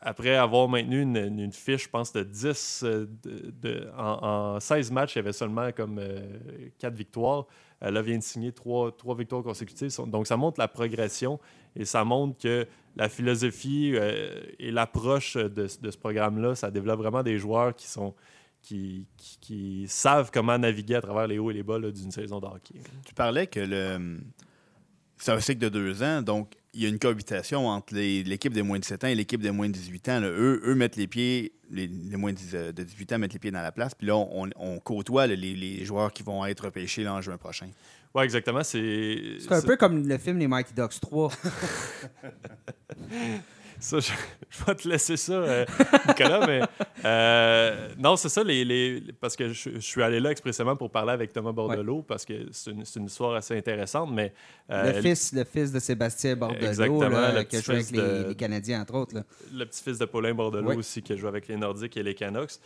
Speaker 2: après avoir maintenu une, fiche, je pense, de 10, de, en, en, 16 matchs, il y avait seulement comme 4 victoires. Elle vient de signer trois, trois victoires consécutives. Donc, ça montre la progression et ça montre que la philosophie euh, et l'approche de, ce programme-là, ça développe vraiment des joueurs qui sont. Qui, qui, savent comment naviguer à travers les hauts et les bas d'une saison de hockey.
Speaker 4: Tu parlais que le c'est un cycle de deux ans, donc il y a une cohabitation entre l'équipe des moins de 17 ans et l'équipe des moins de 18 ans. Eux, eux mettent les pieds, les, moins de 18 ans mettent les pieds dans la place, puis là, on, côtoie les, joueurs qui vont être repêchés en juin prochain.
Speaker 2: Oui, exactement. C'est
Speaker 1: un peu comme le film Les Mighty Ducks 3.
Speaker 2: ça, je, vais te laisser ça, euh, Nicolas, mais euh, non, c'est ça, les, les, parce que je, suis allé là expressément pour parler avec Thomas Bordelot, parce que c'est une, une, histoire assez intéressante, mais...
Speaker 1: Euh, le, fils, le fils de Sébastien Bordelot, là, qui a joué avec les, Canadiens, entre autres. Là.
Speaker 2: Le petit-fils de Paulin Bordelot aussi, qui a joué avec les Nordiques et les Canucks.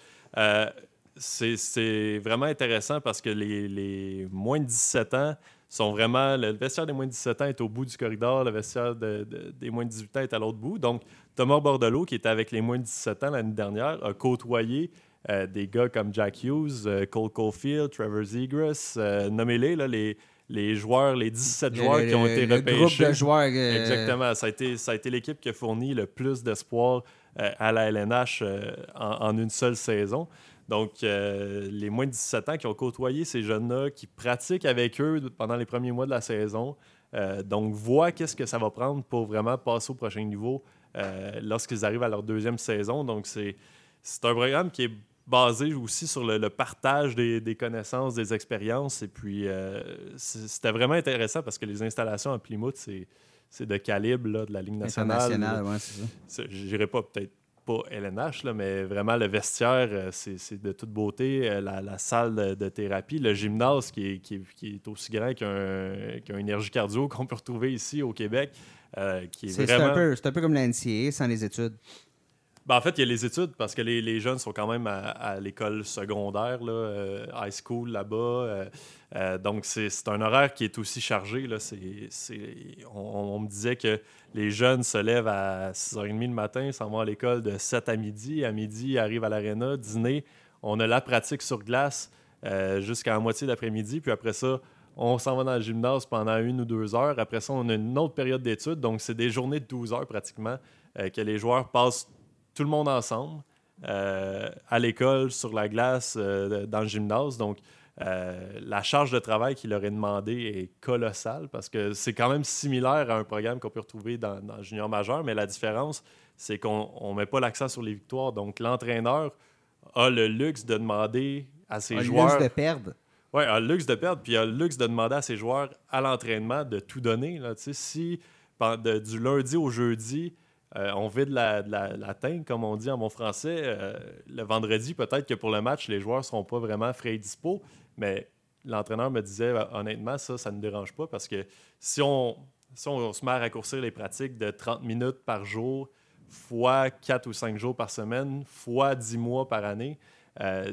Speaker 2: c'est vraiment intéressant parce que les, les moins de 17 ans sont vraiment. Le vestiaire des moins de 17 ans est au bout du corridor, le vestiaire des moins de 18 ans est à l'autre bout. Donc, Thomas Bordelot, qui était avec les moins de 17 ans l'année dernière, a côtoyé euh, des gars comme Jack Hughes, euh, Cole Caulfield, Trevor Zegras, euh, nommez-les, là, les, les joueurs, les 17 joueurs qui ont été repêchés.
Speaker 1: Groupe de joueurs.
Speaker 2: Exactement. Ça a été, ça a été l'équipe qui a fourni le plus d'espoir à la LNH en, une seule saison. Donc, euh, les moins de 17 ans qui ont côtoyé ces jeunes-là, qui pratiquent avec eux pendant les premiers mois de la saison, euh, donc voient qu'est-ce que ça va prendre pour vraiment passer au prochain niveau euh, lorsqu'ils arrivent à leur deuxième saison. Donc, c'est un programme qui est basé aussi sur le, partage des, connaissances, des expériences. Et puis, c'était vraiment intéressant parce que les installations à Plymouth, c'est de calibre là, de la Ligue nationale.
Speaker 1: Internationale, oui, c'est
Speaker 2: ça. Pas peut-être pas LNH, là, mais vraiment le vestiaire, euh, c'est de toute beauté. Euh, la, salle de, thérapie, le gymnase qui est, qui est, aussi grand qu'un qu énergie cardio qu'on peut retrouver ici au Québec. Euh, c'est
Speaker 1: vraiment... un, peu, un peu comme l'NCA sans les études.
Speaker 2: Ben, en fait, il y a les études parce que les, les jeunes sont quand même à, l'école secondaire, euh, high school là-bas. Euh, euh, donc, c'est un horaire qui est aussi chargé. Là. on, me disait que les jeunes se lèvent à 6h30 le matin, s'en vont à l'école de 7 à midi. À midi, ils arrivent à l'aréna, dîner. On a la pratique sur glace jusqu'à la moitié d'après-midi. Puis après ça, on s'en va dans le gymnase pendant une ou deux heures. Après ça, on a une autre période d'études. Donc, c'est des journées de 12 heures pratiquement que les joueurs passent tout le monde ensemble, euh, à l'école, sur la glace, euh, dans le gymnase. Donc, euh, la charge de travail qu'il leur est demandé est colossale parce que c'est quand même similaire à un programme qu'on peut retrouver dans, le junior majeur, mais la différence, c'est qu'on ne met pas l'accent sur les victoires. Donc, l'entraîneur a le luxe de demander à ses joueurs.
Speaker 1: Le luxe de perdre.
Speaker 2: Oui, a le luxe de perdre, puis a le luxe de demander à ses joueurs à l'entraînement de tout donner. Là. Si du lundi au jeudi, euh, on vide la, la, la teinte, comme on dit en mon français. Euh, le vendredi, peut-être que pour le match, les joueurs ne seront pas vraiment frais et dispo, mais l'entraîneur me disait euh, honnêtement, ça, ça ne dérange pas parce que si on, si on, se met à raccourcir les pratiques de 30 minutes par jour, fois 4 ou 5 jours par semaine, fois 10 mois par année,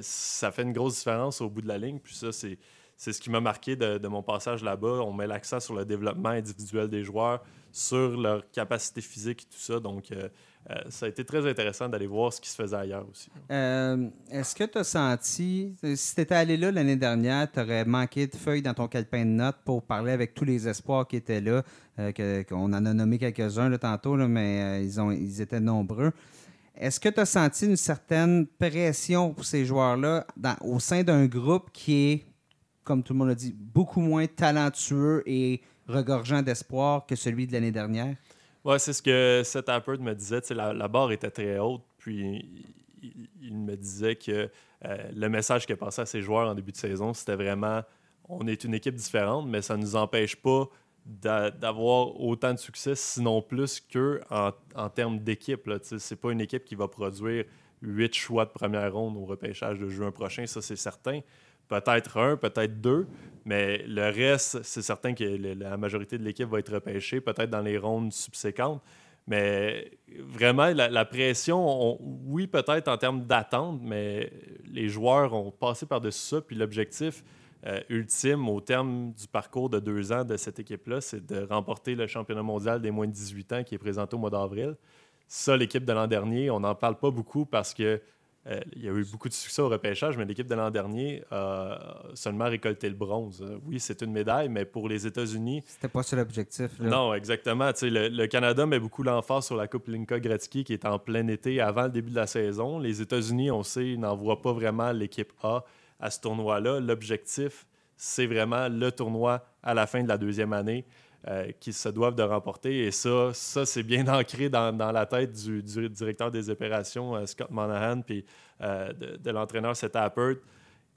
Speaker 2: ça fait une grosse différence au bout de la ligne. Puis ça, c'est c'est ce qui m'a marqué de, mon passage là-bas. On met l'accent sur le développement individuel des joueurs, sur leur capacité physique et tout ça. Donc, euh, euh, ça a été très intéressant d'aller voir ce qui se faisait ailleurs aussi.
Speaker 1: Euh, est-ce que tu as senti, si tu étais allé là l'année dernière, tu aurais manqué de feuilles dans ton calepin de notes pour parler avec tous les espoirs qui étaient là, qu'on en a nommé quelques-uns tantôt, mais ils, ont, ils étaient nombreux. Est-ce que tu as senti une certaine pression pour ces joueurs-là au sein d'un groupe qui est comme tout le monde l'a dit, beaucoup moins talentueux et regorgeant d'espoir que celui de l'année dernière?
Speaker 2: Oui, c'est ce que Seth Appert me disait. La, la barre était très haute, puis il, me disait que euh, le message qu'il a passé à ses joueurs en début de saison, c'était vraiment on est une équipe différente, mais ça ne nous empêche pas d'avoir autant de succès, sinon plus qu'eux en, en termes d'équipe. Ce n'est pas une équipe qui va produire huit choix de première ronde au repêchage de juin prochain, ça c'est certain peut-être un, peut-être deux, mais le reste, c'est certain que la majorité de l'équipe va être repêchée, peut-être dans les rondes subséquentes. Mais vraiment, la, pression, oui, peut-être en termes d'attente, mais les joueurs ont passé par-dessus ça. Puis l'objectif euh, ultime au terme du parcours de deux ans de cette équipe-là, c'est de remporter le championnat mondial des moins de 18 ans qui est présenté au mois d'avril. Ça, l'équipe de l'an dernier, on n'en parle pas beaucoup parce que euh, il y a eu beaucoup de succès au repêchage, mais l'équipe de l'an dernier a seulement récolté le bronze. Oui, c'est une médaille, mais pour les États-Unis.
Speaker 1: C'était pas ça l'objectif.
Speaker 2: Non, exactement. Le, le, Canada met beaucoup l'emphase sur la Coupe Linka Gretzky qui est en plein été avant le début de la saison. Les États-Unis, on sait, n'envoient pas vraiment l'équipe A à ce tournoi-là. L'objectif, c'est vraiment le tournoi à la fin de la deuxième année. Euh, qui se doivent de remporter. Et ça, ça c'est bien ancré dans, la tête du, directeur des opérations, euh, Scott Monahan, puis euh, de, l'entraîneur Seth Appert.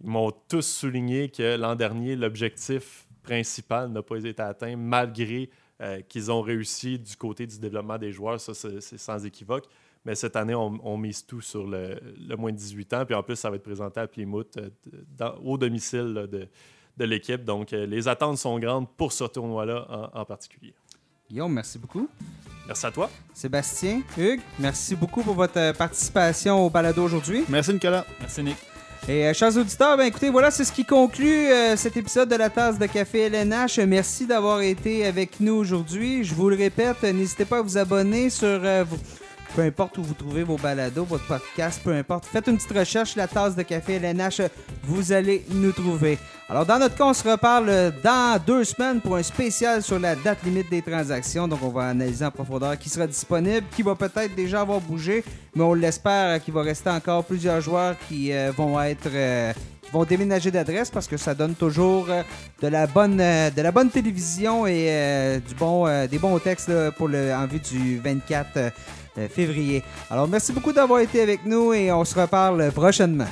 Speaker 2: Ils m'ont tous souligné que l'an dernier, l'objectif principal n'a pas été atteint malgré qu'ils ont réussi du côté du développement des joueurs, ça c'est sans équivoque. Mais cette année, on, mise tout sur le, moins de 18 ans. Puis en plus, ça va être présenté à Plymouth au domicile de, de l'équipe. Donc, les attentes sont grandes pour ce tournoi-là en particulier.
Speaker 1: Guillaume, merci beaucoup.
Speaker 2: Merci à toi.
Speaker 1: Sébastien, Hugues, merci beaucoup pour votre euh, participation au balado aujourd'hui.
Speaker 4: Merci Nicolas.
Speaker 3: Merci Nick.
Speaker 1: Et euh, chers auditeurs, ben écoutez, voilà, c'est ce qui conclut euh, cet épisode de la tasse de café LNH. Merci d'avoir été avec nous aujourd'hui. Je vous le répète, n'hésitez pas à vous abonner sur peu importe où vous trouvez vos balados, votre podcast, peu importe. Faites une petite recherche, la tasse de café LNH, vous allez nous trouver. Alors, dans notre cas, on se reparle dans deux semaines pour un spécial sur la date limite des transactions. Donc, on va analyser en profondeur qui sera disponible, qui va peut-être déjà avoir bougé, mais on l'espère qu'il va rester encore plusieurs joueurs qui euh, vont être. Euh, vont déménager d'adresse parce que ça donne toujours euh, de la bonne de la bonne télévision et du bon des bons textes pour le en vue du 24 février. Alors merci beaucoup d'avoir été avec nous et on se reparle prochainement.